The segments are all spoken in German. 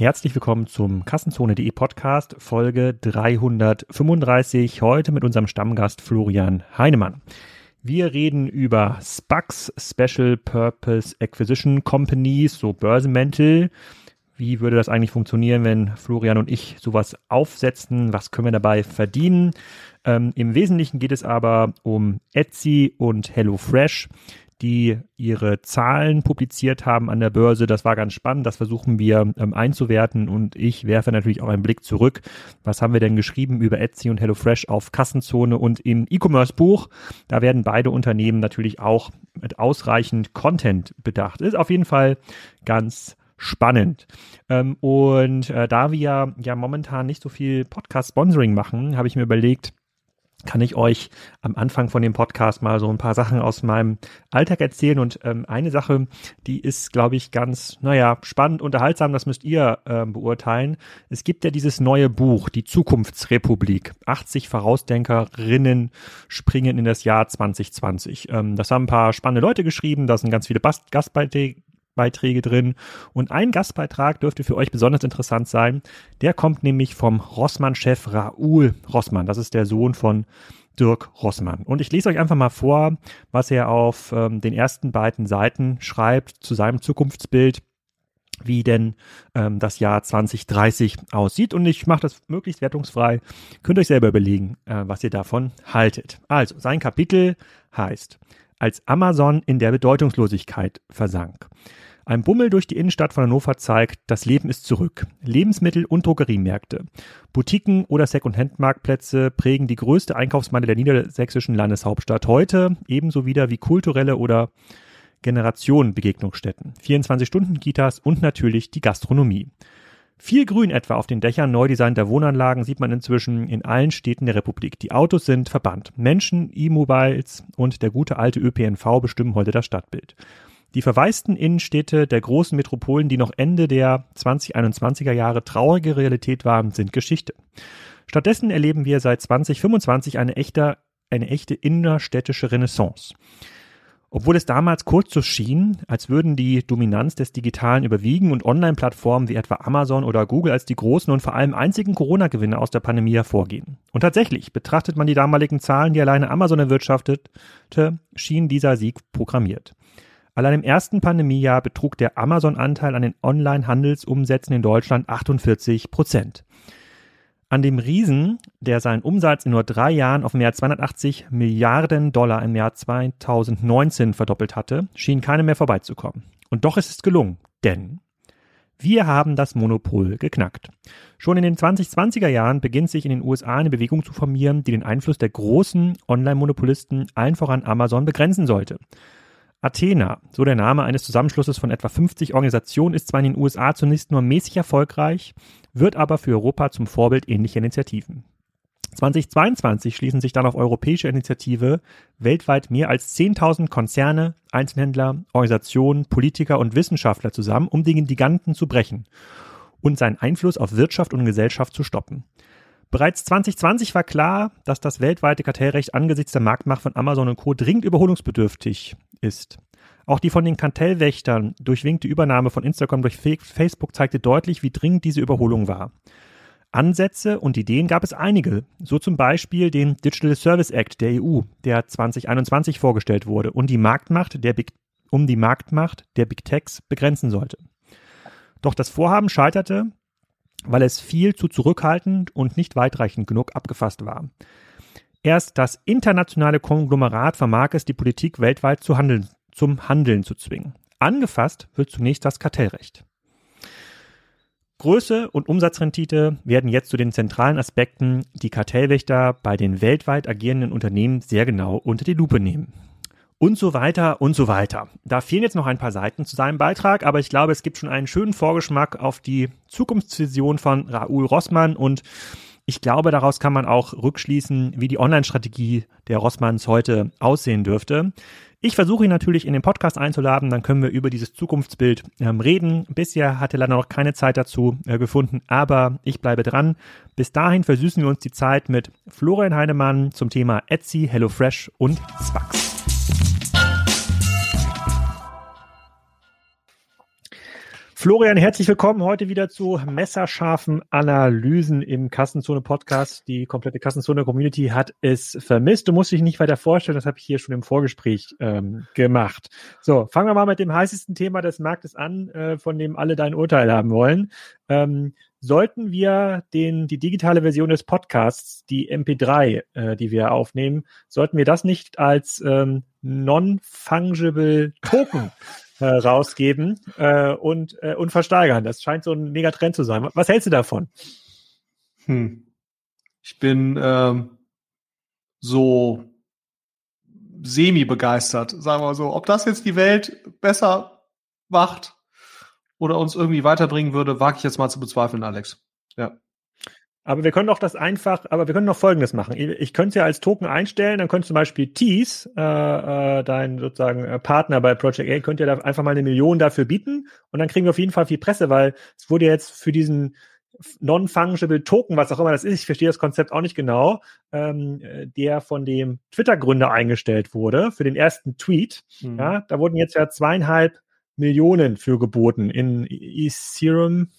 Herzlich willkommen zum Kassenzone.de Podcast, Folge 335. Heute mit unserem Stammgast Florian Heinemann. Wir reden über SPACs, Special Purpose Acquisition Companies, so Börsenmäntel. Wie würde das eigentlich funktionieren, wenn Florian und ich sowas aufsetzen? Was können wir dabei verdienen? Ähm, Im Wesentlichen geht es aber um Etsy und HelloFresh die ihre Zahlen publiziert haben an der Börse. Das war ganz spannend. Das versuchen wir ähm, einzuwerten und ich werfe natürlich auch einen Blick zurück. Was haben wir denn geschrieben über Etsy und HelloFresh auf Kassenzone und im E-Commerce-Buch? Da werden beide Unternehmen natürlich auch mit ausreichend Content bedacht. Ist auf jeden Fall ganz spannend. Ähm, und äh, da wir ja momentan nicht so viel Podcast-Sponsoring machen, habe ich mir überlegt, kann ich euch am Anfang von dem Podcast mal so ein paar Sachen aus meinem Alltag erzählen. Und ähm, eine Sache, die ist, glaube ich, ganz, naja, spannend, unterhaltsam, das müsst ihr ähm, beurteilen. Es gibt ja dieses neue Buch, die Zukunftsrepublik. 80 Vorausdenkerinnen springen in das Jahr 2020. Ähm, das haben ein paar spannende Leute geschrieben, da sind ganz viele Gastbeiträge Gastbeiträge drin. Und ein Gastbeitrag dürfte für euch besonders interessant sein. Der kommt nämlich vom Rossmann-Chef Raoul Rossmann. Das ist der Sohn von Dirk Rossmann. Und ich lese euch einfach mal vor, was er auf ähm, den ersten beiden Seiten schreibt zu seinem Zukunftsbild wie denn ähm, das Jahr 2030 aussieht. Und ich mache das möglichst wertungsfrei. Könnt euch selber überlegen, äh, was ihr davon haltet. Also, sein Kapitel heißt, als Amazon in der Bedeutungslosigkeit versank. Ein Bummel durch die Innenstadt von Hannover zeigt, das Leben ist zurück. Lebensmittel- und Drogeriemärkte, Boutiquen oder Second-Hand-Marktplätze prägen die größte Einkaufsmeile der niedersächsischen Landeshauptstadt heute, ebenso wieder wie kulturelle oder Generationenbegegnungsstätten, 24-Stunden-Kitas und natürlich die Gastronomie. Viel Grün etwa auf den Dächern neu designter Wohnanlagen sieht man inzwischen in allen Städten der Republik. Die Autos sind verbannt. Menschen, E-Mobiles und der gute alte ÖPNV bestimmen heute das Stadtbild. Die verwaisten Innenstädte der großen Metropolen, die noch Ende der 2021er Jahre traurige Realität waren, sind Geschichte. Stattdessen erleben wir seit 2025 eine echte, eine echte innerstädtische Renaissance. Obwohl es damals kurz so schien, als würden die Dominanz des Digitalen überwiegen und Online-Plattformen wie etwa Amazon oder Google als die großen und vor allem einzigen Corona-Gewinner aus der Pandemie hervorgehen. Und tatsächlich, betrachtet man die damaligen Zahlen, die alleine Amazon erwirtschaftete, schien dieser Sieg programmiert. Allein im ersten Pandemiejahr betrug der Amazon-Anteil an den Online-Handelsumsätzen in Deutschland 48 Prozent. An dem Riesen, der seinen Umsatz in nur drei Jahren auf mehr als 280 Milliarden Dollar im Jahr 2019 verdoppelt hatte, schien keiner mehr vorbeizukommen. Und doch ist es gelungen, denn wir haben das Monopol geknackt. Schon in den 2020er Jahren beginnt sich in den USA eine Bewegung zu formieren, die den Einfluss der großen Online-Monopolisten, allen voran Amazon, begrenzen sollte. Athena, so der Name eines Zusammenschlusses von etwa 50 Organisationen, ist zwar in den USA zunächst nur mäßig erfolgreich, wird aber für Europa zum Vorbild ähnlicher Initiativen. 2022 schließen sich dann auf europäische Initiative weltweit mehr als 10.000 Konzerne, Einzelhändler, Organisationen, Politiker und Wissenschaftler zusammen, um den Giganten zu brechen und seinen Einfluss auf Wirtschaft und Gesellschaft zu stoppen. Bereits 2020 war klar, dass das weltweite Kartellrecht angesichts der Marktmacht von Amazon und Co. dringend überholungsbedürftig ist. Auch die von den Kartellwächtern durchwinkte Übernahme von Instagram durch Facebook zeigte deutlich, wie dringend diese Überholung war. Ansätze und Ideen gab es einige, so zum Beispiel den Digital Service Act der EU, der 2021 vorgestellt wurde und die Marktmacht der Big, um die Marktmacht der Big Techs begrenzen sollte. Doch das Vorhaben scheiterte, weil es viel zu zurückhaltend und nicht weitreichend genug abgefasst war. Erst das internationale Konglomerat vermag es, die Politik weltweit zu handeln, zum Handeln zu zwingen. Angefasst wird zunächst das Kartellrecht. Größe und Umsatzrendite werden jetzt zu den zentralen Aspekten, die Kartellwächter bei den weltweit agierenden Unternehmen sehr genau unter die Lupe nehmen und so weiter und so weiter. Da fehlen jetzt noch ein paar Seiten zu seinem Beitrag, aber ich glaube, es gibt schon einen schönen Vorgeschmack auf die Zukunftsvision von Raoul Rossmann und ich glaube, daraus kann man auch rückschließen, wie die Online-Strategie der Rossmanns heute aussehen dürfte. Ich versuche ihn natürlich in den Podcast einzuladen, dann können wir über dieses Zukunftsbild ähm, reden. Bisher hatte leider noch keine Zeit dazu äh, gefunden, aber ich bleibe dran. Bis dahin versüßen wir uns die Zeit mit Florian Heinemann zum Thema Etsy, HelloFresh und Spax. Florian, herzlich willkommen heute wieder zu messerscharfen Analysen im Kassenzone Podcast. Die komplette Kassenzone Community hat es vermisst. Du musst dich nicht weiter vorstellen, das habe ich hier schon im Vorgespräch ähm, gemacht. So, fangen wir mal mit dem heißesten Thema des Marktes an, äh, von dem alle dein Urteil haben wollen. Ähm, sollten wir den, die digitale Version des Podcasts, die MP3, äh, die wir aufnehmen, sollten wir das nicht als ähm, non-fungible Token äh, rausgeben äh, und, äh, und versteigern. Das scheint so ein Megatrend zu sein. Was hältst du davon? Hm. Ich bin ähm, so semi begeistert, sagen wir mal so. Ob das jetzt die Welt besser macht oder uns irgendwie weiterbringen würde, wage ich jetzt mal zu bezweifeln, Alex. Ja. Aber wir können doch das einfach, aber wir können noch Folgendes machen. Ich könnte es ja als Token einstellen, dann könnte zum Beispiel Tease, äh, äh, dein sozusagen äh, Partner bei Project A, könnte ja da einfach mal eine Million dafür bieten und dann kriegen wir auf jeden Fall viel Presse, weil es wurde jetzt für diesen Non-Fungible Token, was auch immer das ist, ich verstehe das Konzept auch nicht genau, ähm, der von dem Twitter-Gründer eingestellt wurde für den ersten Tweet. Mhm. Ja, da wurden jetzt ja zweieinhalb Millionen für geboten in Ethereum,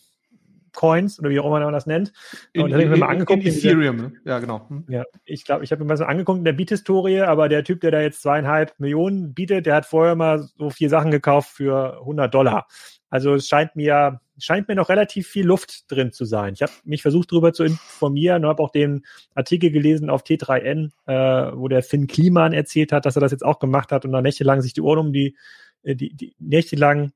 Coins oder wie auch immer man das nennt. In, und in, mir mal angeguckt. In Ethereum, ne? ja genau. Hm. Ja, ich glaube, ich habe mir mal so angeguckt in der Beat-Historie, aber der Typ, der da jetzt zweieinhalb Millionen bietet, der hat vorher mal so vier Sachen gekauft für 100 Dollar. Also es scheint mir, scheint mir noch relativ viel Luft drin zu sein. Ich habe mich versucht, darüber zu informieren und habe auch den Artikel gelesen auf T3N, äh, wo der Finn Kliman erzählt hat, dass er das jetzt auch gemacht hat und dann nächtelang sich die Ohren um die, äh, die, die nächtelang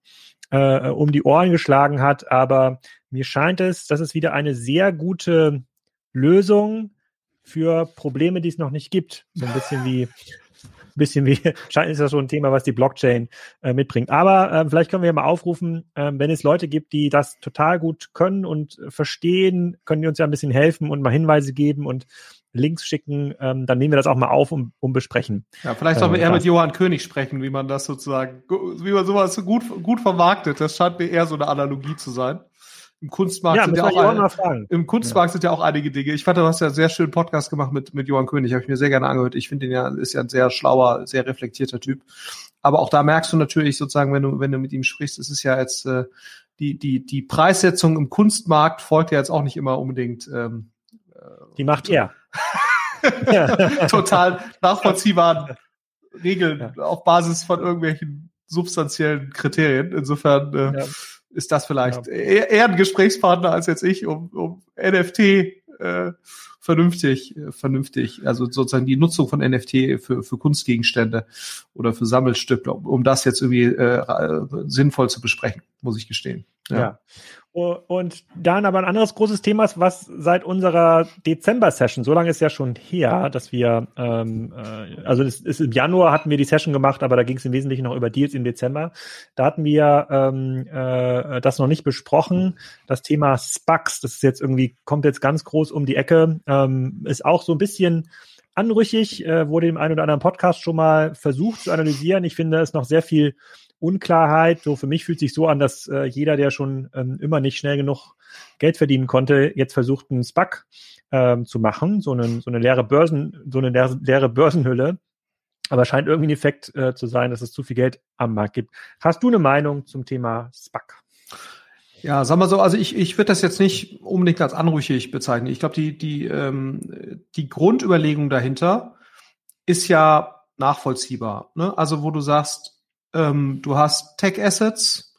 äh, um die Ohren geschlagen hat. Aber mir scheint es, dass es wieder eine sehr gute Lösung für Probleme, die es noch nicht gibt. So ein bisschen wie bisschen wie, scheint ist das so ein Thema, was die Blockchain äh, mitbringt. Aber äh, vielleicht können wir ja mal aufrufen, äh, wenn es Leute gibt, die das total gut können und verstehen, können die uns ja ein bisschen helfen und mal Hinweise geben und Links schicken, ähm, dann nehmen wir das auch mal auf und, und besprechen. Ja, vielleicht sollten wir eher mit Johann König sprechen, wie man das sozusagen, wie man sowas gut, gut vermarktet. Das scheint mir eher so eine Analogie zu sein. Im Kunstmarkt, ja, sind, ja auch ein, im Kunstmarkt ja. sind ja auch einige Dinge. Ich fand, du hast ja einen sehr schönen Podcast gemacht mit, mit Johann König, habe ich mir sehr gerne angehört. Ich finde ihn ja, ist ja ein sehr schlauer, sehr reflektierter Typ. Aber auch da merkst du natürlich sozusagen, wenn du, wenn du mit ihm sprichst, es ist ja jetzt, äh, die, die, die Preissetzung im Kunstmarkt folgt ja jetzt auch nicht immer unbedingt. Ähm, die macht er. total nachvollziehbaren Regeln ja. auf Basis von irgendwelchen substanziellen Kriterien. Insofern äh, ja. Ist das vielleicht ja. eher, eher, ein Gesprächspartner als jetzt ich, um, um NFT äh, vernünftig, äh, vernünftig, also sozusagen die Nutzung von NFT für, für Kunstgegenstände oder für Sammelstücke, um, um das jetzt irgendwie äh, sinnvoll zu besprechen, muss ich gestehen. Ja. ja. Und dann aber ein anderes großes Thema was seit unserer Dezember-Session, so lange ist ja schon her, dass wir, ähm, äh, also das ist, im Januar hatten wir die Session gemacht, aber da ging es im Wesentlichen noch über Deals im Dezember. Da hatten wir ähm, äh, das noch nicht besprochen. Das Thema SPACs, das ist jetzt irgendwie, kommt jetzt ganz groß um die Ecke, ähm, ist auch so ein bisschen anrüchig, äh, wurde im einen oder anderen Podcast schon mal versucht zu analysieren. Ich finde, es noch sehr viel Unklarheit. So für mich fühlt sich so an, dass äh, jeder, der schon ähm, immer nicht schnell genug Geld verdienen konnte, jetzt versucht, einen SPAC ähm, zu machen, so, einen, so eine leere Börsen, so eine leere, leere Börsenhülle. Aber scheint irgendwie ein Effekt äh, zu sein, dass es zu viel Geld am Markt gibt. Hast du eine Meinung zum Thema SPAC? Ja, sag mal so, also ich, ich würde das jetzt nicht unbedingt als anrüchig bezeichnen. Ich glaube, die, die, ähm, die Grundüberlegung dahinter ist ja nachvollziehbar. Ne? Also wo du sagst, ähm, du hast Tech-Assets,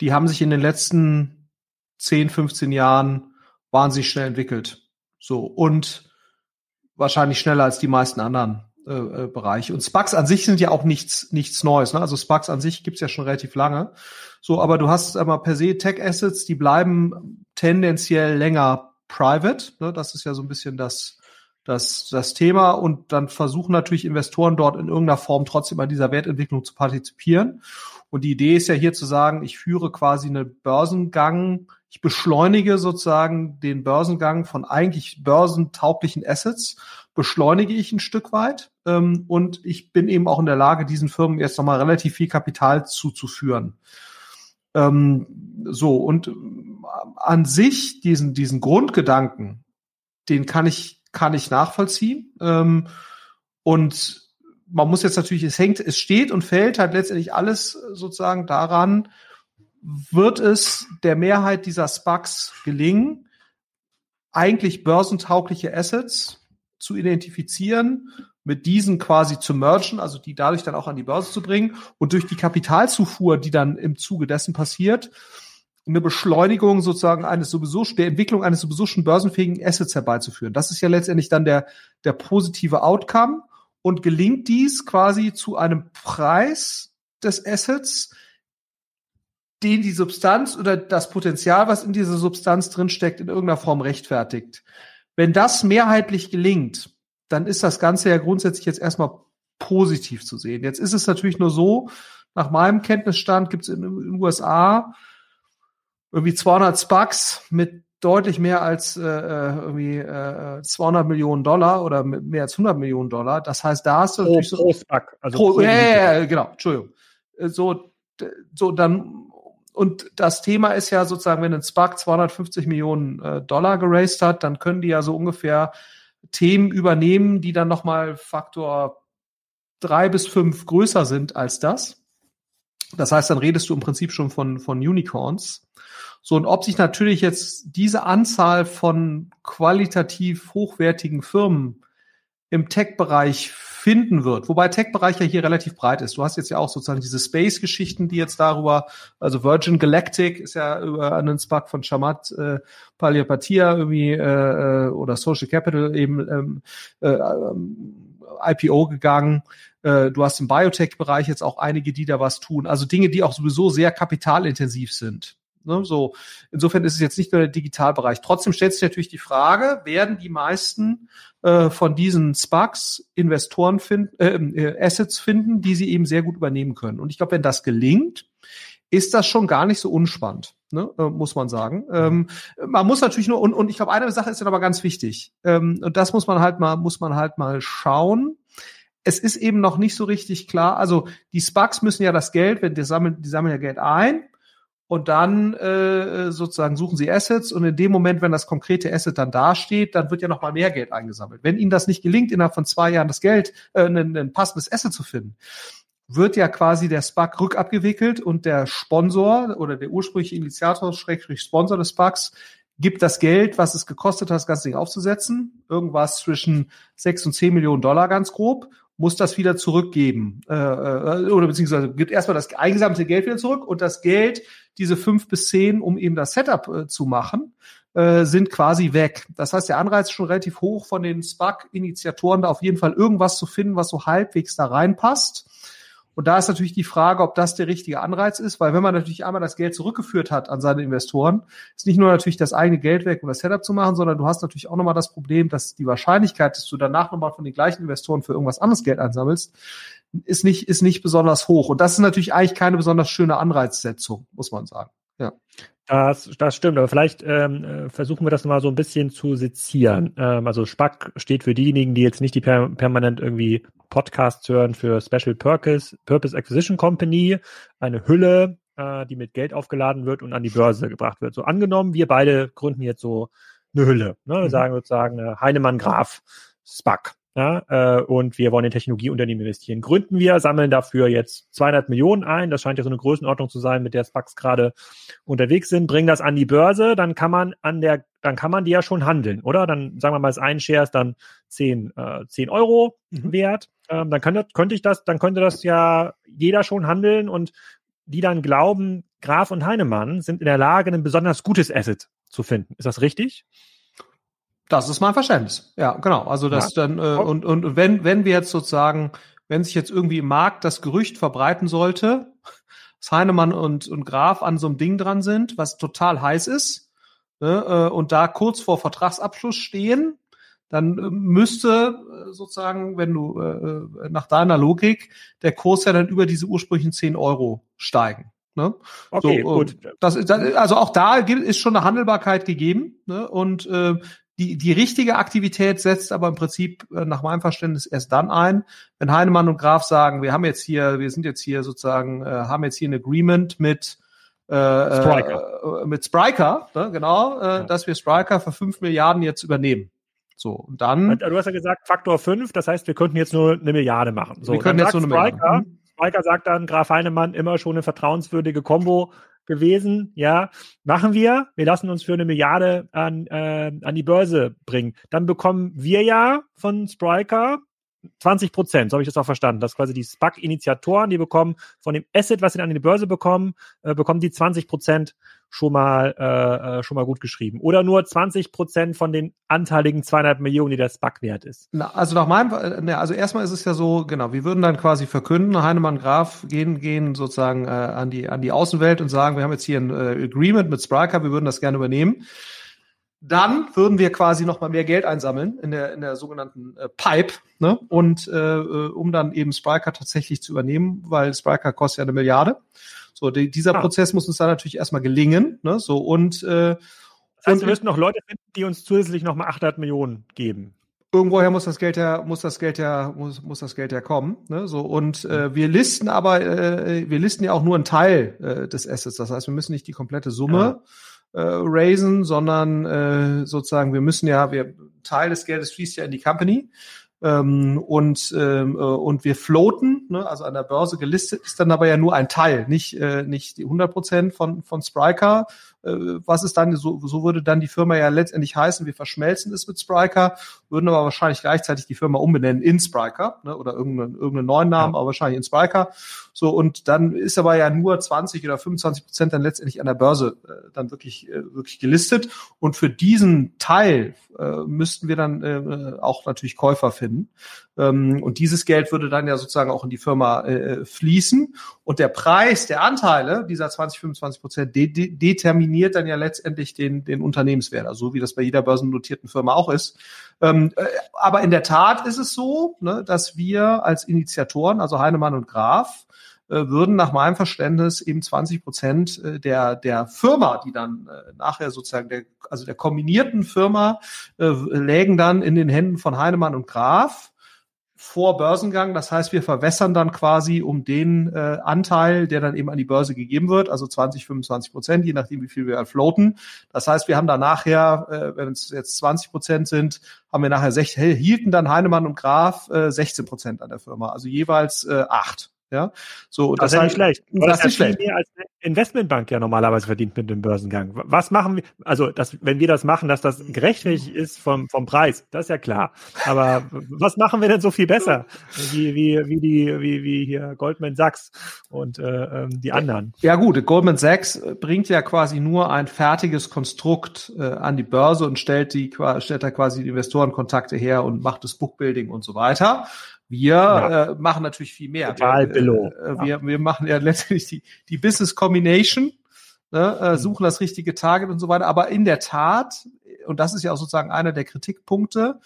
die haben sich in den letzten 10, 15 Jahren wahnsinnig schnell entwickelt. So, und wahrscheinlich schneller als die meisten anderen äh, äh. Und Sparks an sich sind ja auch nichts, nichts Neues. Ne? Also Sparks an sich gibt's ja schon relativ lange. So, aber du hast aber per se Tech-Assets, die bleiben tendenziell länger private. Ne? Das ist ja so ein bisschen das, das, das Thema und dann versuchen natürlich Investoren dort in irgendeiner Form trotzdem an dieser Wertentwicklung zu partizipieren. Und die Idee ist ja hier zu sagen, ich führe quasi einen Börsengang, ich beschleunige sozusagen den Börsengang von eigentlich börsentauglichen Assets, beschleunige ich ein Stück weit ähm, und ich bin eben auch in der Lage, diesen Firmen jetzt nochmal relativ viel Kapital zuzuführen. Ähm, so, und an sich diesen, diesen Grundgedanken, den kann ich kann ich nachvollziehen. Ähm, und man muss jetzt natürlich, es hängt, es steht und fällt halt letztendlich alles sozusagen daran, wird es der Mehrheit dieser SPACs gelingen, eigentlich börsentaugliche Assets zu identifizieren, mit diesen quasi zu mergen, also die dadurch dann auch an die Börse zu bringen und durch die Kapitalzufuhr, die dann im Zuge dessen passiert, eine Beschleunigung sozusagen eines sowieso, der Entwicklung eines sowieso schon börsenfähigen Assets herbeizuführen. Das ist ja letztendlich dann der, der positive Outcome. Und gelingt dies quasi zu einem Preis des Assets, den die Substanz oder das Potenzial, was in dieser Substanz drinsteckt, in irgendeiner Form rechtfertigt. Wenn das mehrheitlich gelingt, dann ist das Ganze ja grundsätzlich jetzt erstmal positiv zu sehen. Jetzt ist es natürlich nur so, nach meinem Kenntnisstand gibt es in den USA irgendwie 200 Spucks mit deutlich mehr als äh, äh irgendwie äh, 200 Millionen Dollar oder mehr als 100 Millionen Dollar. Das heißt, da hast du pro, natürlich so pro Spuck, also pro, pro ja, ja, ja, genau, Entschuldigung. Äh, so so dann und das Thema ist ja sozusagen, wenn ein Spark 250 Millionen äh, Dollar geraced hat, dann können die ja so ungefähr Themen übernehmen, die dann nochmal Faktor drei bis fünf größer sind als das. Das heißt, dann redest du im Prinzip schon von, von Unicorns. So, und ob sich natürlich jetzt diese Anzahl von qualitativ hochwertigen Firmen im Tech-Bereich finden wird, wobei Tech-Bereich ja hier relativ breit ist. Du hast jetzt ja auch sozusagen diese Space-Geschichten, die jetzt darüber, also Virgin Galactic ist ja über einen Spark von Shamat äh, Paliapatia irgendwie äh, äh, oder Social Capital eben ähm, äh, ähm, IPO gegangen. Äh, du hast im Biotech-Bereich jetzt auch einige, die da was tun. Also Dinge, die auch sowieso sehr kapitalintensiv sind. Ne, so, insofern ist es jetzt nicht nur der Digitalbereich. Trotzdem stellt sich natürlich die Frage, werden die meisten äh, von diesen Sparks Investoren finden, äh, äh, Assets finden, die sie eben sehr gut übernehmen können. Und ich glaube, wenn das gelingt, ist das schon gar nicht so unspannend, ne, äh, muss man sagen. Ähm, man muss natürlich nur, und, und ich glaube, eine Sache ist dann aber ganz wichtig. Ähm, und das muss man halt mal, muss man halt mal schauen es ist eben noch nicht so richtig klar. Also die Sparks müssen ja das Geld, wenn die sammeln, die sammeln ja Geld ein und dann äh, sozusagen suchen sie Assets und in dem Moment, wenn das konkrete Asset dann dasteht, dann wird ja noch mal mehr Geld eingesammelt. Wenn ihnen das nicht gelingt, innerhalb von zwei Jahren das Geld, äh, ein, ein passendes Asset zu finden, wird ja quasi der SPAC rückabgewickelt und der Sponsor oder der ursprüngliche Initiator, Schrägstrich Sponsor des SPACs, gibt das Geld, was es gekostet hat, das ganze Ding aufzusetzen, irgendwas zwischen sechs und zehn Millionen Dollar ganz grob, muss das wieder zurückgeben äh, äh, oder beziehungsweise gibt erstmal das eingesammelte Geld wieder zurück und das Geld, diese fünf bis zehn, um eben das Setup äh, zu machen, äh, sind quasi weg. Das heißt, der Anreiz ist schon relativ hoch von den SPAC-Initiatoren, da auf jeden Fall irgendwas zu finden, was so halbwegs da reinpasst. Und da ist natürlich die Frage, ob das der richtige Anreiz ist, weil wenn man natürlich einmal das Geld zurückgeführt hat an seine Investoren, ist nicht nur natürlich das eigene Geld weg, um das Setup zu machen, sondern du hast natürlich auch nochmal das Problem, dass die Wahrscheinlichkeit, dass du danach nochmal von den gleichen Investoren für irgendwas anderes Geld einsammelst, ist nicht, ist nicht besonders hoch. Und das ist natürlich eigentlich keine besonders schöne Anreizsetzung, muss man sagen. Ja. Das, das stimmt, aber vielleicht ähm, äh, versuchen wir das mal so ein bisschen zu sezieren. Ähm, also SPAC steht für diejenigen, die jetzt nicht die per permanent irgendwie Podcasts hören für Special Purpose, Purpose Acquisition Company, eine Hülle, äh, die mit Geld aufgeladen wird und an die Börse gebracht wird. So angenommen, wir beide gründen jetzt so eine Hülle. Ne? Wir mhm. sagen sozusagen äh, Heinemann Graf SPAC. Ja, äh, und wir wollen in Technologieunternehmen investieren. Gründen wir, sammeln dafür jetzt 200 Millionen ein. Das scheint ja so eine Größenordnung zu sein, mit der SPACs gerade unterwegs sind. Bringen das an die Börse, dann kann man an der, dann kann man die ja schon handeln, oder? Dann sagen wir mal, das ein Share ist dann 10, äh, 10 Euro mhm. wert. Ähm, dann könnte, könnte ich das, dann könnte das ja jeder schon handeln und die dann glauben, Graf und Heinemann sind in der Lage, ein besonders gutes Asset zu finden. Ist das richtig? Das ist mein Verständnis. Ja, genau. Also das ja. dann äh, und und wenn wenn wir jetzt sozusagen, wenn sich jetzt irgendwie im Markt das Gerücht verbreiten sollte, dass Heinemann und und Graf an so einem Ding dran sind, was total heiß ist, ne, äh, und da kurz vor Vertragsabschluss stehen, dann äh, müsste äh, sozusagen, wenn du äh, nach deiner Logik, der Kurs ja dann über diese ursprünglichen 10 Euro steigen. Ne? Okay, so, gut. Das, das, also auch da ist schon eine Handelbarkeit gegeben. Ne? Und äh, die, die richtige Aktivität setzt aber im Prinzip äh, nach meinem Verständnis erst dann ein, wenn Heinemann und Graf sagen, wir haben jetzt hier, wir sind jetzt hier sozusagen, äh, haben jetzt hier ein Agreement mit äh, Spriker. Äh, mit Spriker, ne, genau, äh, ja. dass wir Spriker für fünf Milliarden jetzt übernehmen. So, und dann. Du hast ja gesagt, Faktor fünf, das heißt, wir könnten jetzt nur eine Milliarde machen. So, wir können jetzt nur eine Milliarde. Spriker sagt dann, Graf Heinemann immer schon eine vertrauenswürdige Kombo. Gewesen, ja, machen wir, wir lassen uns für eine Milliarde an, äh, an die Börse bringen. Dann bekommen wir ja von Spriker 20 Prozent, so habe ich das auch verstanden, dass quasi die SPAC-Initiatoren, die bekommen von dem Asset, was sie dann an die Börse bekommen, äh, bekommen die 20 Prozent schon mal äh, äh schon mal gut geschrieben. Oder nur 20 Prozent von den anteiligen 200 Millionen, die der SPAC wert ist. Na, also nach meinem, ne, also erstmal ist es ja so, genau, wir würden dann quasi verkünden, Heinemann Graf gehen, gehen sozusagen äh, an die an die Außenwelt und sagen, wir haben jetzt hier ein äh, Agreement mit Spriker, wir würden das gerne übernehmen. Dann würden wir quasi noch mal mehr Geld einsammeln in der in der sogenannten äh, Pipe, ne? Und äh, äh um dann eben Spriker tatsächlich zu übernehmen, weil Spriker kostet ja eine Milliarde. So, die, dieser ah. Prozess muss uns dann natürlich erstmal gelingen, ne? So und äh, das heißt, wir müssten noch Leute finden, die uns zusätzlich noch mal 800 Millionen geben. Irgendwoher muss das Geld ja, muss das Geld ja, muss, muss das Geld ja kommen. Ne? So und äh, wir listen aber, äh, wir listen ja auch nur einen Teil äh, des Assets. Das heißt, wir müssen nicht die komplette Summe. Ja äh, raisen, sondern äh, sozusagen wir müssen ja, wir Teil des Geldes fließt ja in die Company ähm, und ähm, äh, und wir floaten, ne, also an der Börse gelistet ist dann aber ja nur ein Teil, nicht äh, nicht die 100 Prozent von von Spriker. Äh, was ist dann so so würde dann die Firma ja letztendlich heißen, wir verschmelzen es mit Spriker, würden aber wahrscheinlich gleichzeitig die Firma umbenennen in Spriker ne, oder irgendeinen irgendeinen neuen Namen, ja. aber wahrscheinlich in Spriker. So und dann ist aber ja nur 20 oder 25 Prozent dann letztendlich an der Börse äh, dann wirklich äh, wirklich gelistet und für diesen Teil äh, müssten wir dann äh, auch natürlich Käufer finden. Ähm, und dieses Geld würde dann ja sozusagen auch in die Firma äh, fließen. Und der Preis der Anteile dieser 20, 25 Prozent de de determiniert dann ja letztendlich den, den Unternehmenswert, also so wie das bei jeder börsennotierten Firma auch ist. Ähm, äh, aber in der Tat ist es so, ne, dass wir als Initiatoren, also Heinemann und Graf, äh, würden nach meinem Verständnis eben 20 Prozent äh, der, der Firma, die dann äh, nachher sozusagen der, also der kombinierten Firma, äh, lägen dann in den Händen von Heinemann und Graf vor Börsengang. Das heißt, wir verwässern dann quasi um den äh, Anteil, der dann eben an die Börse gegeben wird, also 20, 25 Prozent, je nachdem, wie viel wir floaten. Das heißt, wir haben da nachher, äh, wenn es jetzt 20 Prozent sind, haben wir nachher, sech, hielten dann Heinemann und Graf äh, 16 Prozent an der Firma, also jeweils äh, acht. Ja, so das, das ist ja nicht schlecht. Das, ist nicht schlecht. Mehr als eine Investmentbank ja normalerweise verdient mit dem Börsengang. Was machen wir? Also, dass, wenn wir das machen, dass das gerechtfertigt ist vom vom Preis, das ist ja klar. Aber was machen wir denn so viel besser, wie wie wie die wie wie hier Goldman Sachs und äh, ähm, die anderen? Ja gut, Goldman Sachs bringt ja quasi nur ein fertiges Konstrukt äh, an die Börse und stellt die stellt da quasi die Investorenkontakte her und macht das Bookbuilding und so weiter. Wir ja. äh, machen natürlich viel mehr. Total wir, Billo. Äh, wir, ja. wir machen ja letztendlich die, die Business Combination, ne, äh, mhm. suchen das richtige Target und so weiter. Aber in der Tat, und das ist ja auch sozusagen einer der Kritikpunkte,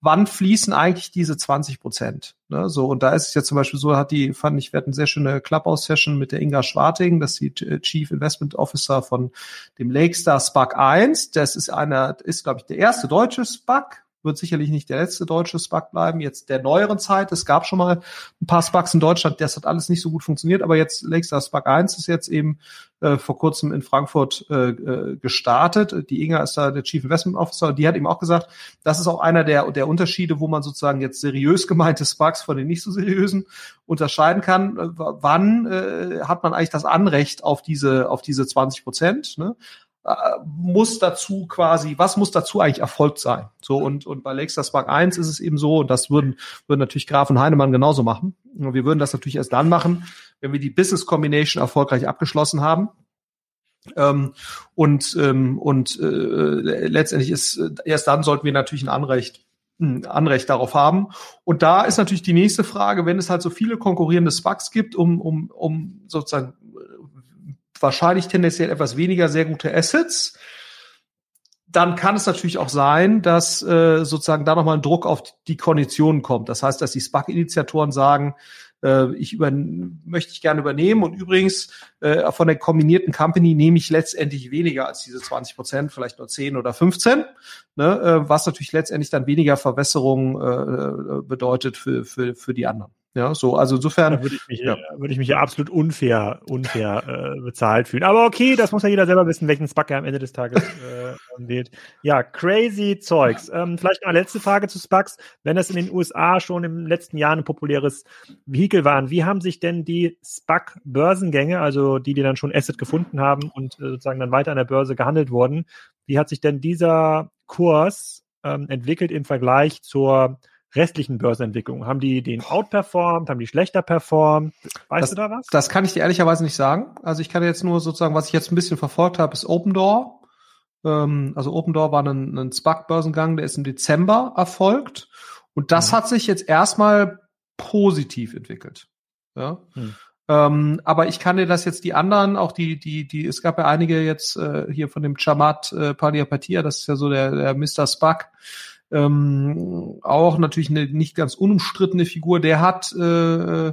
wann fließen eigentlich diese 20 Prozent? Ne, so, und da ist es ja zum Beispiel so, hat die, fand ich, wir hatten eine sehr schöne Clubhouse-Session mit der Inga Schwarting, das ist die äh, Chief Investment Officer von dem Lakestar SPAC 1. Das ist einer, ist, glaube ich, der erste deutsche SPAC, wird sicherlich nicht der letzte deutsche SPAC bleiben. Jetzt der neueren Zeit, es gab schon mal ein paar SPACs in Deutschland, das hat alles nicht so gut funktioniert, aber jetzt Lakestar SPAC 1 ist jetzt eben äh, vor kurzem in Frankfurt äh, äh, gestartet. Die Inga ist da der Chief Investment Officer, die hat eben auch gesagt, das ist auch einer der, der Unterschiede, wo man sozusagen jetzt seriös gemeinte SPACs von den nicht so seriösen unterscheiden kann. Äh, wann äh, hat man eigentlich das Anrecht auf diese, auf diese 20 Prozent? Ne? Äh, muss dazu quasi, was muss dazu eigentlich erfolgt sein? So, und, und bei Lakestar Spark 1 ist es eben so, und das würden, würden natürlich Graf und Heinemann genauso machen. Und wir würden das natürlich erst dann machen, wenn wir die Business Combination erfolgreich abgeschlossen haben. Ähm, und ähm, und äh, letztendlich ist erst dann sollten wir natürlich ein Anrecht ein Anrecht darauf haben. Und da ist natürlich die nächste Frage, wenn es halt so viele konkurrierende SPACs gibt, um, um, um sozusagen wahrscheinlich tendenziell etwas weniger sehr gute Assets. Dann kann es natürlich auch sein, dass äh, sozusagen da nochmal ein Druck auf die Konditionen kommt. Das heißt, dass die SPAC-Initiatoren sagen, äh, ich über, möchte ich gerne übernehmen und übrigens äh, von der kombinierten Company nehme ich letztendlich weniger als diese 20 Prozent, vielleicht nur 10 oder 15, ne, äh, was natürlich letztendlich dann weniger Verwässerung äh, bedeutet für, für, für die anderen. Ja, so, also insofern. Da würde ich mich, ja. würde ich mich ja absolut unfair, unfair äh, bezahlt fühlen. Aber okay, das muss ja jeder selber wissen, welchen SPAC er am Ende des Tages äh, wählt. Ja, crazy Zeugs. Ähm, vielleicht noch eine letzte Frage zu SPACs. Wenn das in den USA schon im letzten Jahr ein populäres Vehikel waren, wie haben sich denn die SPAC-Börsengänge, also die, die dann schon Asset gefunden haben und äh, sozusagen dann weiter an der Börse gehandelt wurden, wie hat sich denn dieser Kurs ähm, entwickelt im Vergleich zur restlichen Börsenentwicklungen? Haben die den outperformed? Haben die schlechter performt? Weißt das, du da was? Das kann ich dir ehrlicherweise nicht sagen. Also ich kann jetzt nur sozusagen, was ich jetzt ein bisschen verfolgt habe, ist Open Door. Ähm, also Open Door war ein, ein SPAC-Börsengang, der ist im Dezember erfolgt. Und das mhm. hat sich jetzt erstmal positiv entwickelt. Ja. Mhm. Ähm, aber ich kann dir das jetzt die anderen, auch die, die, die, es gab ja einige jetzt äh, hier von dem Chamat äh, Padiapatia, das ist ja so der, der Mr. Spack, ähm, auch natürlich eine nicht ganz unumstrittene Figur. Der hat äh, äh,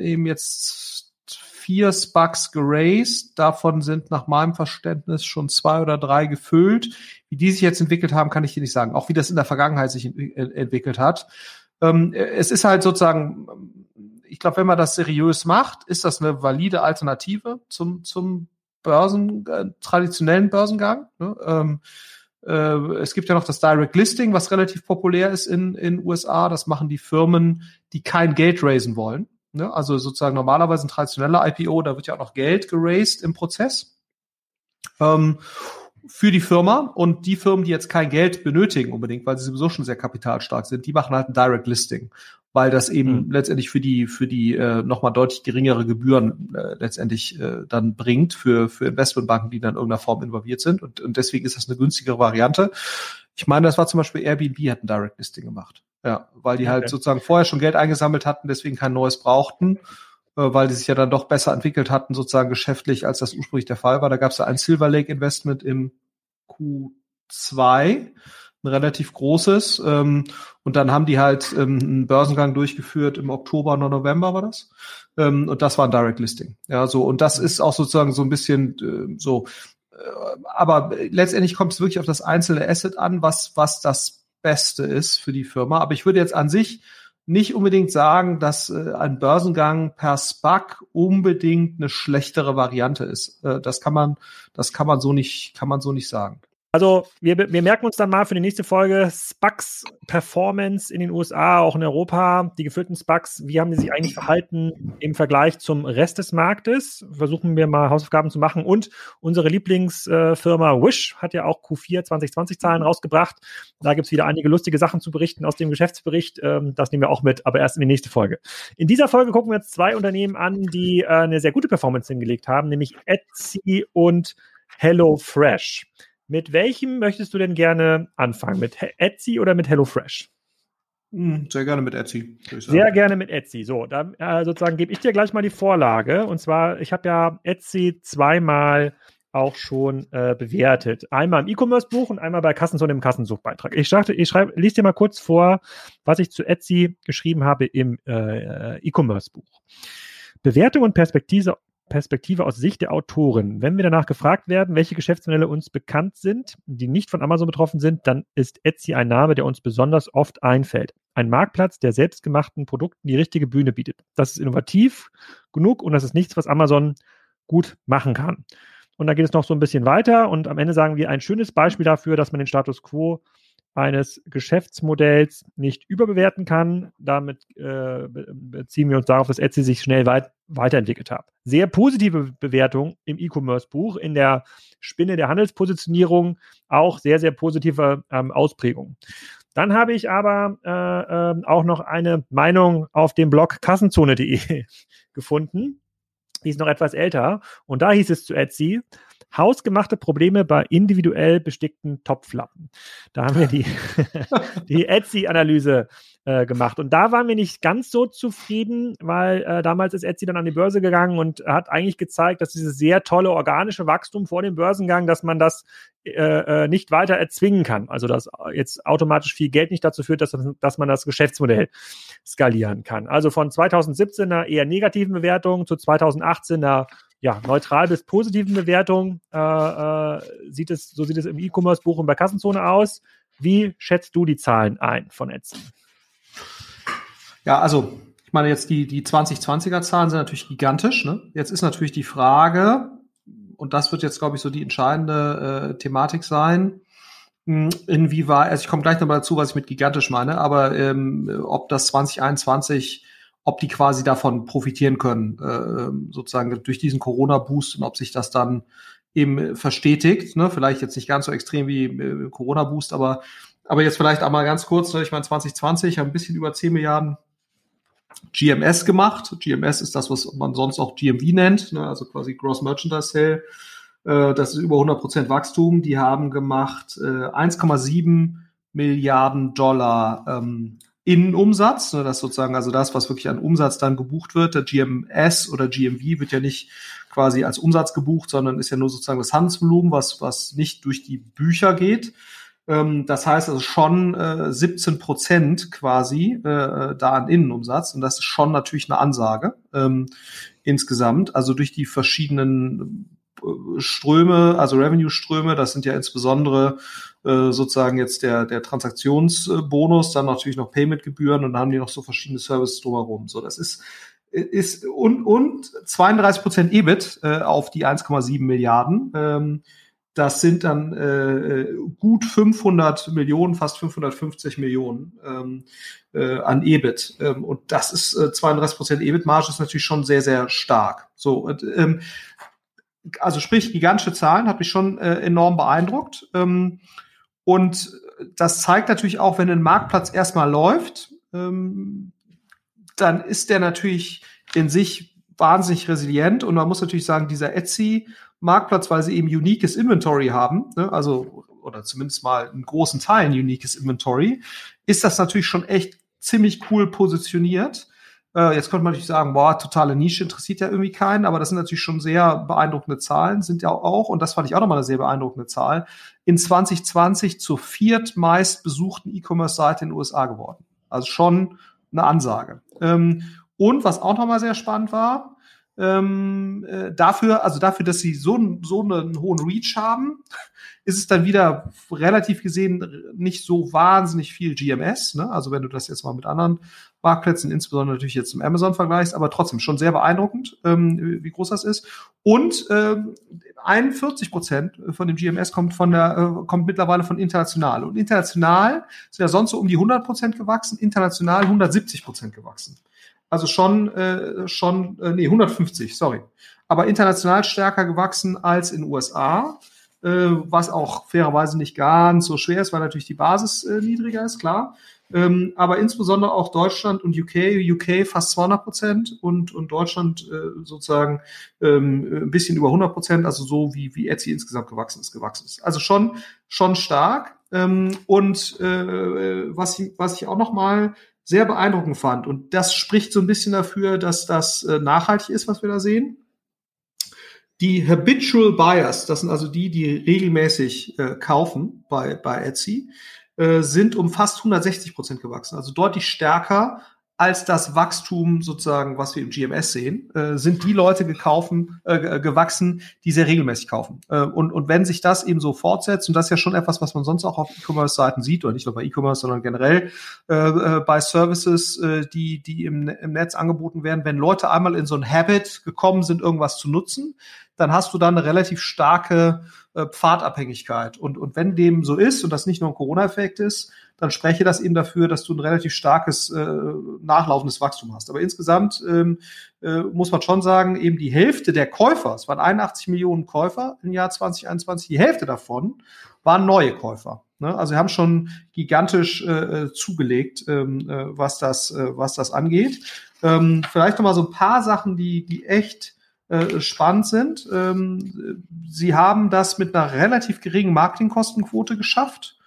eben jetzt vier Spucks geraced. Davon sind nach meinem Verständnis schon zwei oder drei gefüllt. Wie die sich jetzt entwickelt haben, kann ich dir nicht sagen. Auch wie das in der Vergangenheit sich ent entwickelt hat. Ähm, es ist halt sozusagen ich glaube, wenn man das seriös macht, ist das eine valide Alternative zum, zum Börsen, äh, traditionellen Börsengang. Ne? Ähm, äh, es gibt ja noch das Direct Listing, was relativ populär ist in in USA. Das machen die Firmen, die kein Geld raisen wollen. Ne? Also sozusagen normalerweise ein traditioneller IPO, da wird ja auch noch Geld geraced im Prozess. Ähm, für die Firma und die Firmen, die jetzt kein Geld benötigen unbedingt, weil sie sowieso schon sehr kapitalstark sind, die machen halt ein Direct Listing weil das eben mhm. letztendlich für die für die äh, nochmal deutlich geringere Gebühren äh, letztendlich äh, dann bringt für für Investmentbanken, die dann in irgendeiner Form involviert sind und, und deswegen ist das eine günstigere Variante. Ich meine, das war zum Beispiel Airbnb hat ein Direct Listing gemacht, ja, weil die halt okay. sozusagen vorher schon Geld eingesammelt hatten, deswegen kein neues brauchten, weil die sich ja dann doch besser entwickelt hatten sozusagen geschäftlich, als das ursprünglich der Fall war. Da gab es ja ein Silver Lake Investment im Q2 ein relativ großes. Ähm, und dann haben die halt ähm, einen Börsengang durchgeführt im Oktober oder November war das. Ähm, und das war ein Direct Listing. Ja, so und das ist auch sozusagen so ein bisschen äh, so. Äh, aber letztendlich kommt es wirklich auf das einzelne Asset an, was was das Beste ist für die Firma. Aber ich würde jetzt an sich nicht unbedingt sagen, dass äh, ein Börsengang per SPAC unbedingt eine schlechtere Variante ist. Äh, das kann man, das kann man so nicht, kann man so nicht sagen. Also wir, wir merken uns dann mal für die nächste Folge Spucks Performance in den USA, auch in Europa, die gefüllten Spucks, wie haben die sich eigentlich verhalten im Vergleich zum Rest des Marktes? Versuchen wir mal Hausaufgaben zu machen. Und unsere Lieblingsfirma Wish hat ja auch Q4 2020 Zahlen rausgebracht. Da gibt es wieder einige lustige Sachen zu berichten aus dem Geschäftsbericht. Ähm, das nehmen wir auch mit, aber erst in die nächste Folge. In dieser Folge gucken wir uns zwei Unternehmen an, die äh, eine sehr gute Performance hingelegt haben, nämlich Etsy und HelloFresh. Mit welchem möchtest du denn gerne anfangen? Mit Etsy oder mit HelloFresh? Hm, sehr gerne mit Etsy. Sehr gerne mit Etsy. So, dann äh, sozusagen gebe ich dir gleich mal die Vorlage. Und zwar, ich habe ja Etsy zweimal auch schon äh, bewertet. Einmal im E-Commerce-Buch und einmal bei Kassenzone im Kassensuchbeitrag. Ich dachte, ich schreibe, lese dir mal kurz vor, was ich zu Etsy geschrieben habe im äh, E-Commerce-Buch. Bewertung und Perspektive, Perspektive aus Sicht der Autoren. Wenn wir danach gefragt werden, welche Geschäftsmodelle uns bekannt sind, die nicht von Amazon betroffen sind, dann ist Etsy ein Name, der uns besonders oft einfällt. Ein Marktplatz, der selbstgemachten Produkten die richtige Bühne bietet. Das ist innovativ genug und das ist nichts, was Amazon gut machen kann. Und da geht es noch so ein bisschen weiter und am Ende sagen wir ein schönes Beispiel dafür, dass man den Status quo eines Geschäftsmodells nicht überbewerten kann. Damit äh, beziehen wir uns darauf, dass Etsy sich schnell weit weiterentwickelt hat. Sehr positive Bewertung im E-Commerce-Buch, in der Spinne der Handelspositionierung auch sehr, sehr positive ähm, Ausprägung. Dann habe ich aber äh, äh, auch noch eine Meinung auf dem Blog kassenzone.de gefunden. Die ist noch etwas älter. Und da hieß es zu Etsy, Hausgemachte Probleme bei individuell bestickten Topflappen. Da haben wir die, die Etsy-Analyse äh, gemacht. Und da waren wir nicht ganz so zufrieden, weil äh, damals ist Etsy dann an die Börse gegangen und hat eigentlich gezeigt, dass dieses sehr tolle organische Wachstum vor dem Börsengang, dass man das äh, äh nicht weiter erzwingen kann. Also dass jetzt automatisch viel Geld nicht dazu führt, dass, dass man das Geschäftsmodell skalieren kann. Also von 2017 einer eher negativen Bewertung zu 2018 einer ja, neutral bis positiven Bewertung äh, sieht es, so sieht es im E-Commerce-Buch und bei Kassenzone aus. Wie schätzt du die Zahlen ein von Etsy? Ja, also ich meine, jetzt die, die 2020er Zahlen sind natürlich gigantisch. Ne? Jetzt ist natürlich die Frage, und das wird jetzt, glaube ich, so die entscheidende äh, Thematik sein, hm, inwieweit, also ich komme gleich nochmal dazu, was ich mit gigantisch meine, aber ähm, ob das 2021 ob die quasi davon profitieren können, äh, sozusagen durch diesen Corona-Boost und ob sich das dann eben verstetigt. Ne? Vielleicht jetzt nicht ganz so extrem wie äh, Corona-Boost, aber, aber jetzt vielleicht einmal ganz kurz, ne? ich meine 2020 haben ein bisschen über 10 Milliarden GMS gemacht. GMS ist das, was man sonst auch GMV nennt, ne? also quasi Gross Merchandise Sale. Äh, das ist über 100 Prozent Wachstum. Die haben gemacht äh, 1,7 Milliarden Dollar ähm, Innenumsatz. Ne? Das sozusagen also das, was wirklich an Umsatz dann gebucht wird. Der GMS oder GMV wird ja nicht quasi als Umsatz gebucht, sondern ist ja nur sozusagen das Handelsvolumen, was, was nicht durch die Bücher geht. Ähm, das heißt also schon äh, 17 Prozent quasi äh, da an Innenumsatz. Und das ist schon natürlich eine Ansage ähm, insgesamt. Also durch die verschiedenen äh, Ströme, also Revenue-Ströme, das sind ja insbesondere äh, sozusagen jetzt der, der Transaktionsbonus, dann natürlich noch Payment-Gebühren und dann haben die noch so verschiedene Services drumherum. So, das ist ist und, und 32 Prozent EBIT äh, auf die 1,7 Milliarden. Ähm, das sind dann äh, gut 500 Millionen, fast 550 Millionen ähm, äh, an EBIT. Ähm, und das ist äh, 32 Prozent EBIT-Marge ist natürlich schon sehr, sehr stark. So, und, ähm, also sprich, gigantische Zahlen hat mich schon äh, enorm beeindruckt. Ähm, und das zeigt natürlich auch, wenn ein Marktplatz erstmal läuft, ähm, dann ist der natürlich in sich wahnsinnig resilient. Und man muss natürlich sagen, dieser Etsy Marktplatz, weil sie eben uniques Inventory haben, ne, also oder zumindest mal einen großen Teil ein uniques Inventory, ist das natürlich schon echt ziemlich cool positioniert. Äh, jetzt könnte man natürlich sagen, boah, totale Nische interessiert ja irgendwie keinen, aber das sind natürlich schon sehr beeindruckende Zahlen, sind ja auch, und das fand ich auch nochmal eine sehr beeindruckende Zahl, in 2020 zur viertmeist besuchten E-Commerce-Seite in den USA geworden. Also schon eine Ansage. Ähm, und was auch nochmal sehr spannend war, ähm, äh, dafür, also dafür, dass sie so, so einen hohen Reach haben, ist es dann wieder relativ gesehen nicht so wahnsinnig viel GMS. Ne? Also wenn du das jetzt mal mit anderen Marktplätzen, insbesondere natürlich jetzt zum Amazon vergleichst, aber trotzdem schon sehr beeindruckend, ähm, wie groß das ist. Und ähm, 41 Prozent von dem GMS kommt von der äh, kommt mittlerweile von international. Und international sind ja sonst so um die 100 Prozent gewachsen, international 170 Prozent gewachsen. Also schon, äh, schon, äh, nee, 150, sorry. Aber international stärker gewachsen als in USA, äh, was auch fairerweise nicht ganz so schwer ist, weil natürlich die Basis äh, niedriger ist, klar. Ähm, aber insbesondere auch Deutschland und UK, UK fast 200 Prozent und, und Deutschland äh, sozusagen ähm, ein bisschen über 100 Prozent, also so wie, wie Etsy insgesamt gewachsen ist, gewachsen ist. Also schon, schon stark. Ähm, und äh, was, ich, was ich auch noch mal sehr beeindruckend fand. Und das spricht so ein bisschen dafür, dass das äh, nachhaltig ist, was wir da sehen. Die Habitual Buyers, das sind also die, die regelmäßig äh, kaufen bei, bei Etsy, äh, sind um fast 160 Prozent gewachsen. Also deutlich stärker als das Wachstum sozusagen, was wir im GMS sehen, äh, sind die Leute gekaufen, äh, gewachsen, die sehr regelmäßig kaufen. Äh, und, und wenn sich das eben so fortsetzt, und das ist ja schon etwas, was man sonst auch auf E-Commerce-Seiten sieht, oder nicht nur bei E-Commerce, sondern generell äh, äh, bei Services, äh, die, die im, im Netz angeboten werden, wenn Leute einmal in so ein Habit gekommen sind, irgendwas zu nutzen, dann hast du da eine relativ starke äh, Pfadabhängigkeit. Und, und wenn dem so ist und das nicht nur ein Corona-Effekt ist, dann spreche das eben dafür, dass du ein relativ starkes äh, nachlaufendes Wachstum hast. Aber insgesamt ähm, äh, muss man schon sagen, eben die Hälfte der Käufer, es waren 81 Millionen Käufer im Jahr 2021, die Hälfte davon waren neue Käufer. Ne? Also wir haben schon gigantisch äh, zugelegt, ähm, äh, was das, äh, was das angeht. Ähm, vielleicht noch mal so ein paar Sachen, die, die echt äh, spannend sind. Ähm, sie haben das mit einer relativ geringen Marketingkostenquote geschafft,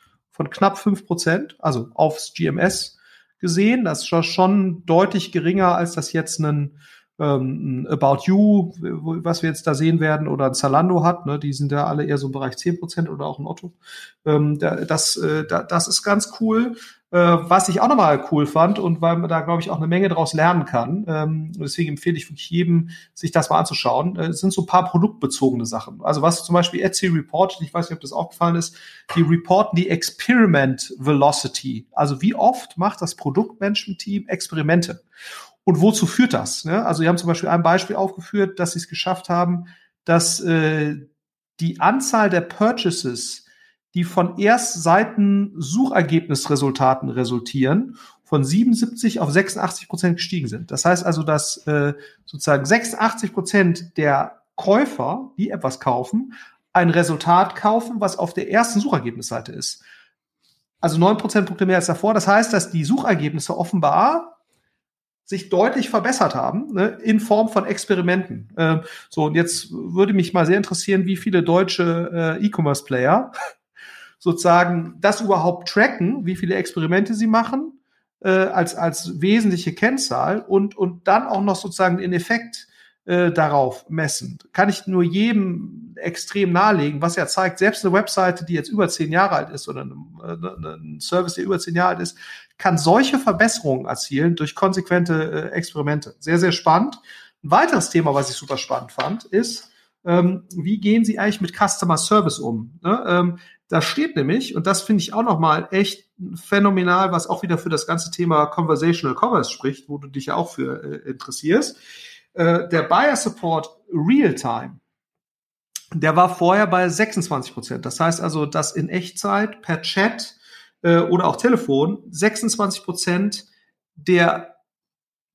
von knapp fünf Prozent, also aufs GMS gesehen. Das ist schon deutlich geringer, als das jetzt ein ähm, About You, was wir jetzt da sehen werden, oder ein Zalando hat, ne, die sind ja alle eher so im Bereich 10% oder auch ein Otto. Ähm, das, äh, das ist ganz cool. Äh, was ich auch nochmal cool fand und weil man da, glaube ich, auch eine Menge daraus lernen kann. Ähm, deswegen empfehle ich wirklich jedem, sich das mal anzuschauen. Äh, sind so ein paar produktbezogene Sachen. Also was zum Beispiel Etsy reportet, ich weiß nicht, ob das auch gefallen ist, die reporten die Experiment Velocity. Also wie oft macht das Produktmanagement-Team Experimente? Und wozu führt das? Ne? Also, Sie haben zum Beispiel ein Beispiel aufgeführt, dass Sie es geschafft haben, dass äh, die Anzahl der Purchases, die von Erstseiten Suchergebnisresultaten resultieren, von 77 auf 86 Prozent gestiegen sind. Das heißt also, dass äh, sozusagen 86 Prozent der Käufer, die etwas kaufen, ein Resultat kaufen, was auf der ersten Suchergebnisseite ist. Also neun Prozentpunkte mehr als davor. Das heißt, dass die Suchergebnisse offenbar sich deutlich verbessert haben ne, in Form von Experimenten. Ähm, so, und jetzt würde mich mal sehr interessieren, wie viele deutsche äh, E-Commerce-Player sozusagen das überhaupt tracken, wie viele Experimente sie machen äh, als, als wesentliche Kennzahl und, und dann auch noch sozusagen den Effekt äh, darauf messen. Kann ich nur jedem extrem nahelegen, was ja zeigt, selbst eine Webseite, die jetzt über zehn Jahre alt ist oder ein Service, der über zehn Jahre alt ist, kann solche Verbesserungen erzielen durch konsequente äh, Experimente. Sehr, sehr spannend. Ein weiteres Thema, was ich super spannend fand, ist, ähm, wie gehen Sie eigentlich mit Customer Service um? Ne? Ähm, da steht nämlich, und das finde ich auch nochmal echt phänomenal, was auch wieder für das ganze Thema Conversational Commerce spricht, wo du dich ja auch für äh, interessierst. Äh, der Buyer Support Realtime, der war vorher bei 26 Prozent. Das heißt also, dass in Echtzeit per Chat äh, oder auch Telefon 26 Prozent der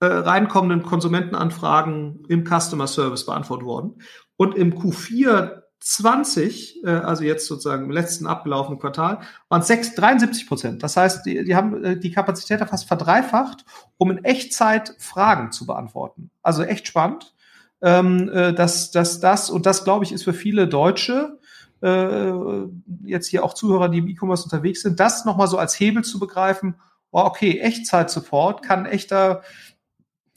äh, reinkommenden Konsumentenanfragen im Customer Service beantwortet wurden. Und im Q4 20, äh, also jetzt sozusagen im letzten abgelaufenen Quartal, waren es 73 Prozent. Das heißt, die, die haben äh, die Kapazität fast verdreifacht, um in Echtzeit Fragen zu beantworten. Also echt spannend. Ähm, äh, dass, dass das, und das glaube ich, ist für viele Deutsche, äh, jetzt hier auch Zuhörer, die im E-Commerce unterwegs sind, das nochmal so als Hebel zu begreifen, oh, okay, Echtzeit-Support kann echter,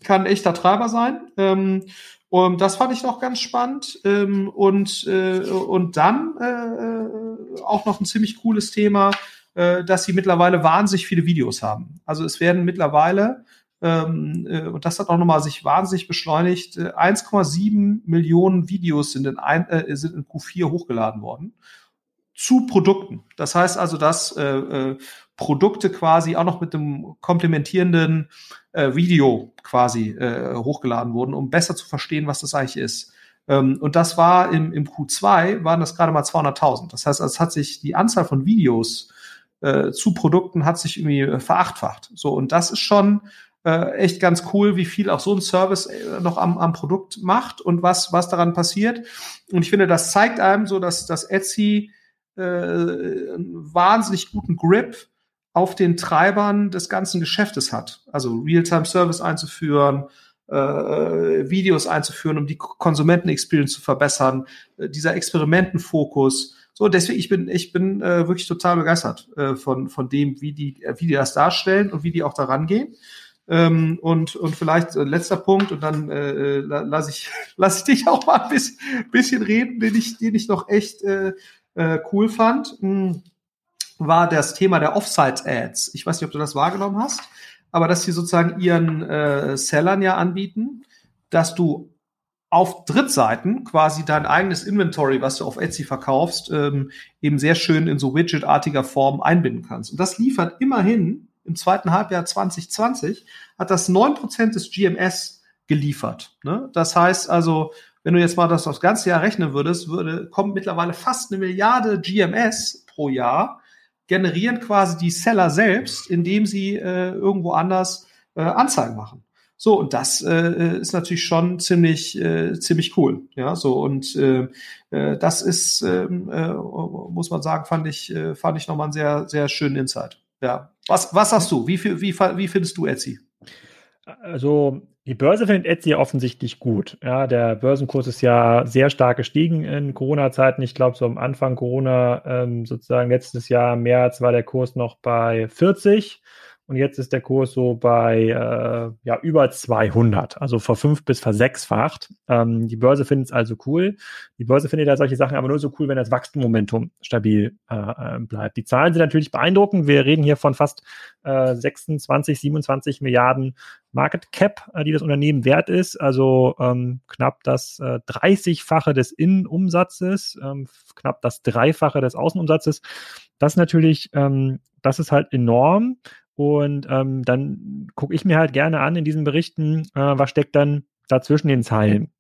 kann echter Treiber sein. Ähm, und das fand ich noch ganz spannend. Ähm, und, äh, und dann äh, auch noch ein ziemlich cooles Thema, äh, dass sie mittlerweile wahnsinnig viele Videos haben. Also es werden mittlerweile, ähm, äh, und das hat auch nochmal sich wahnsinnig beschleunigt, äh, 1,7 Millionen Videos sind in, ein, äh, sind in Q4 hochgeladen worden zu Produkten. Das heißt also, dass äh, äh, Produkte quasi auch noch mit dem komplementierenden äh, Video quasi äh, hochgeladen wurden, um besser zu verstehen, was das eigentlich ist. Ähm, und das war im, im Q2 waren das gerade mal 200.000. Das heißt, es hat sich die Anzahl von Videos äh, zu Produkten hat sich irgendwie äh, verachtfacht. So und das ist schon äh, echt ganz cool, wie viel auch so ein Service äh, noch am, am Produkt macht und was was daran passiert. Und ich finde, das zeigt einem so, dass dass Etsy äh, einen wahnsinnig guten Grip auf den Treibern des ganzen Geschäftes hat. Also Realtime-Service einzuführen, äh, Videos einzuführen, um die Konsumenten-Experience zu verbessern, äh, dieser Experimentenfokus. So, deswegen, ich bin, ich bin äh, wirklich total begeistert äh, von, von dem, wie die, wie die das darstellen und wie die auch daran gehen. Ähm, und, und vielleicht äh, letzter Punkt, und dann äh, äh lasse ich, lass ich dich auch mal ein bisschen, bisschen reden, den ich, den ich noch echt äh, äh, cool fand. Hm war das Thema der Offsite-Ads. Ich weiß nicht, ob du das wahrgenommen hast, aber dass sie sozusagen ihren äh, Sellern ja anbieten, dass du auf Drittseiten quasi dein eigenes Inventory, was du auf Etsy verkaufst, ähm, eben sehr schön in so widgetartiger Form einbinden kannst. Und das liefert immerhin im zweiten Halbjahr 2020 hat das neun Prozent des GMS geliefert. Ne? Das heißt also, wenn du jetzt mal das aufs ganze Jahr rechnen würdest, würde, kommt mittlerweile fast eine Milliarde GMS pro Jahr generieren quasi die Seller selbst, indem sie äh, irgendwo anders äh, Anzeigen machen. So, und das äh, ist natürlich schon ziemlich, äh, ziemlich cool. Ja, so, und äh, äh, das ist, ähm, äh, muss man sagen, fand ich, äh, fand ich nochmal einen sehr, sehr schönen Insight. Ja. Was, was sagst du? Wie, wie, wie findest du Etsy? Also, die Börse findet Etsy offensichtlich gut. Ja, der Börsenkurs ist ja sehr stark gestiegen in Corona-Zeiten. Ich glaube, so am Anfang Corona, ähm, sozusagen letztes Jahr März, war der Kurs noch bei 40. Und jetzt ist der Kurs so bei äh, ja, über 200, also verfünf bis versechsfacht. Ähm, die Börse findet es also cool. Die Börse findet ja solche Sachen aber nur so cool, wenn das Wachstummomentum stabil äh, bleibt. Die Zahlen sind natürlich beeindruckend. Wir reden hier von fast äh, 26, 27 Milliarden Market Cap, äh, die das Unternehmen wert ist. Also ähm, knapp das äh, 30-fache des Innenumsatzes, ähm, knapp das Dreifache des Außenumsatzes. Das natürlich, ähm, das ist halt enorm. Und ähm, dann gucke ich mir halt gerne an in diesen Berichten, äh, was steckt dann dazwischen den Zeilen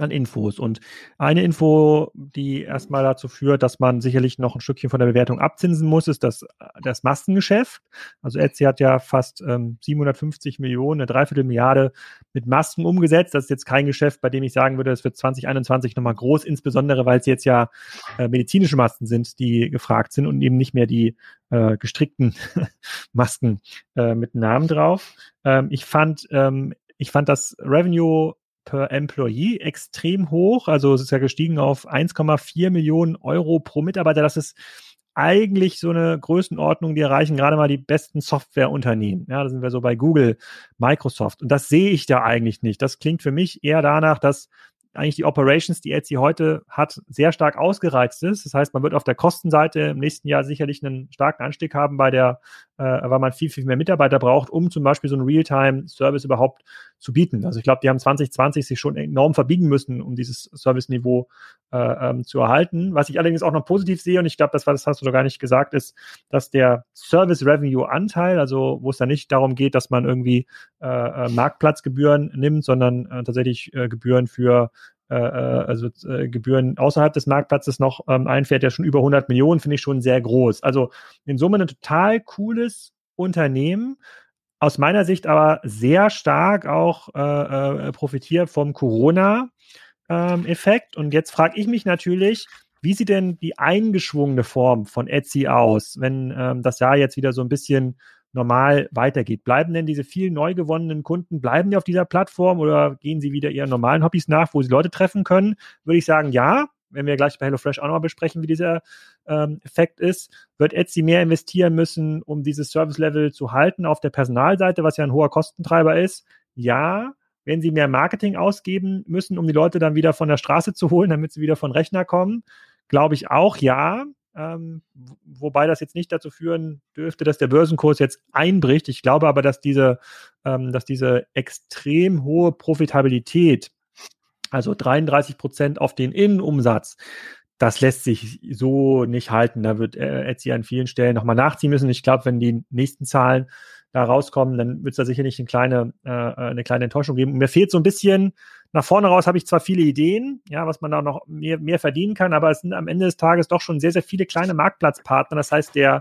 an Infos. Und eine Info, die erstmal dazu führt, dass man sicherlich noch ein Stückchen von der Bewertung abzinsen muss, ist das, das Maskengeschäft. Also Etsy hat ja fast ähm, 750 Millionen, eine Dreiviertelmilliarde mit Masken umgesetzt. Das ist jetzt kein Geschäft, bei dem ich sagen würde, es wird 2021 nochmal groß, insbesondere weil es jetzt ja äh, medizinische Masken sind, die gefragt sind und eben nicht mehr die äh, gestrickten Masken äh, mit Namen drauf. Ähm, ich fand, ähm, ich fand das Revenue per Employee extrem hoch. Also es ist ja gestiegen auf 1,4 Millionen Euro pro Mitarbeiter. Das ist eigentlich so eine Größenordnung, die erreichen gerade mal die besten Softwareunternehmen. Ja, da sind wir so bei Google, Microsoft. Und das sehe ich da eigentlich nicht. Das klingt für mich eher danach, dass eigentlich die Operations, die Etsy heute hat, sehr stark ausgereizt ist. Das heißt, man wird auf der Kostenseite im nächsten Jahr sicherlich einen starken Anstieg haben bei der, äh, weil man viel, viel mehr Mitarbeiter braucht, um zum Beispiel so einen Realtime-Service überhaupt zu bieten. Also ich glaube, die haben 2020 sich schon enorm verbiegen müssen, um dieses Service-Niveau äh, ähm, zu erhalten. Was ich allerdings auch noch positiv sehe, und ich glaube, das das hast du doch gar nicht gesagt, ist, dass der Service-Revenue-Anteil, also wo es dann nicht darum geht, dass man irgendwie äh, äh Marktplatzgebühren nimmt, sondern äh, tatsächlich äh, Gebühren für also äh, Gebühren außerhalb des Marktplatzes noch ähm, einfährt, ja schon über 100 Millionen, finde ich schon sehr groß. Also in Summe ein total cooles Unternehmen, aus meiner Sicht aber sehr stark auch äh, äh, profitiert vom Corona-Effekt. Ähm, Und jetzt frage ich mich natürlich, wie sieht denn die eingeschwungene Form von Etsy aus, wenn ähm, das Jahr jetzt wieder so ein bisschen normal weitergeht. Bleiben denn diese vielen neu gewonnenen Kunden, bleiben die auf dieser Plattform oder gehen sie wieder ihren normalen Hobbys nach, wo sie Leute treffen können? Würde ich sagen, ja. Wenn wir gleich bei HelloFresh auch nochmal besprechen, wie dieser ähm, Effekt ist, wird Etsy mehr investieren müssen, um dieses Service-Level zu halten auf der Personalseite, was ja ein hoher Kostentreiber ist. Ja, wenn sie mehr Marketing ausgeben müssen, um die Leute dann wieder von der Straße zu holen, damit sie wieder von Rechner kommen, glaube ich auch ja. Ähm, wobei das jetzt nicht dazu führen dürfte, dass der Börsenkurs jetzt einbricht. Ich glaube aber, dass diese, ähm, dass diese extrem hohe Profitabilität, also 33 Prozent auf den Innenumsatz, das lässt sich so nicht halten. Da wird äh, Etsy an vielen Stellen nochmal nachziehen müssen. Ich glaube, wenn die nächsten Zahlen da rauskommen, dann wird es da sicherlich eine kleine, äh, eine kleine Enttäuschung geben. Und mir fehlt so ein bisschen nach vorne raus habe ich zwar viele Ideen, ja, was man da noch mehr, mehr verdienen kann, aber es sind am Ende des Tages doch schon sehr, sehr viele kleine Marktplatzpartner. Das heißt, der, äh,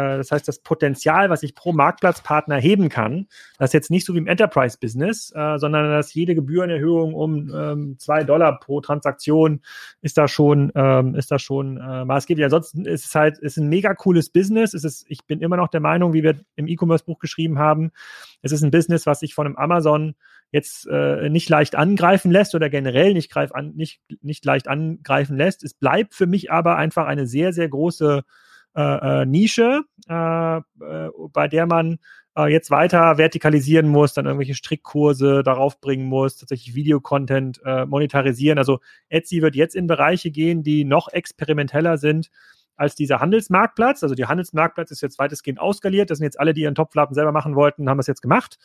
das heißt, das Potenzial, was ich pro Marktplatzpartner heben kann, das ist jetzt nicht so wie im Enterprise-Business, äh, sondern dass jede Gebührenerhöhung um ähm, zwei Dollar pro Transaktion ist da schon, ähm, ist da schon äh, maßgeblich. Ansonsten ist es halt, ist ein mega cooles Business. Es ist, ich bin immer noch der Meinung, wie wir im E-Commerce-Buch geschrieben haben, es ist ein Business, was sich von einem Amazon jetzt äh, nicht leicht angreifen lässt oder generell nicht, greif an, nicht, nicht leicht angreifen lässt. Es bleibt für mich aber einfach eine sehr, sehr große äh, äh, Nische, äh, äh, bei der man äh, jetzt weiter vertikalisieren muss, dann irgendwelche Strickkurse darauf bringen muss, tatsächlich Videocontent äh, monetarisieren. Also Etsy wird jetzt in Bereiche gehen, die noch experimenteller sind als dieser Handelsmarktplatz. Also der Handelsmarktplatz ist jetzt weitestgehend auskaliert. Das sind jetzt alle, die ihren Topflappen selber machen wollten, haben es jetzt gemacht.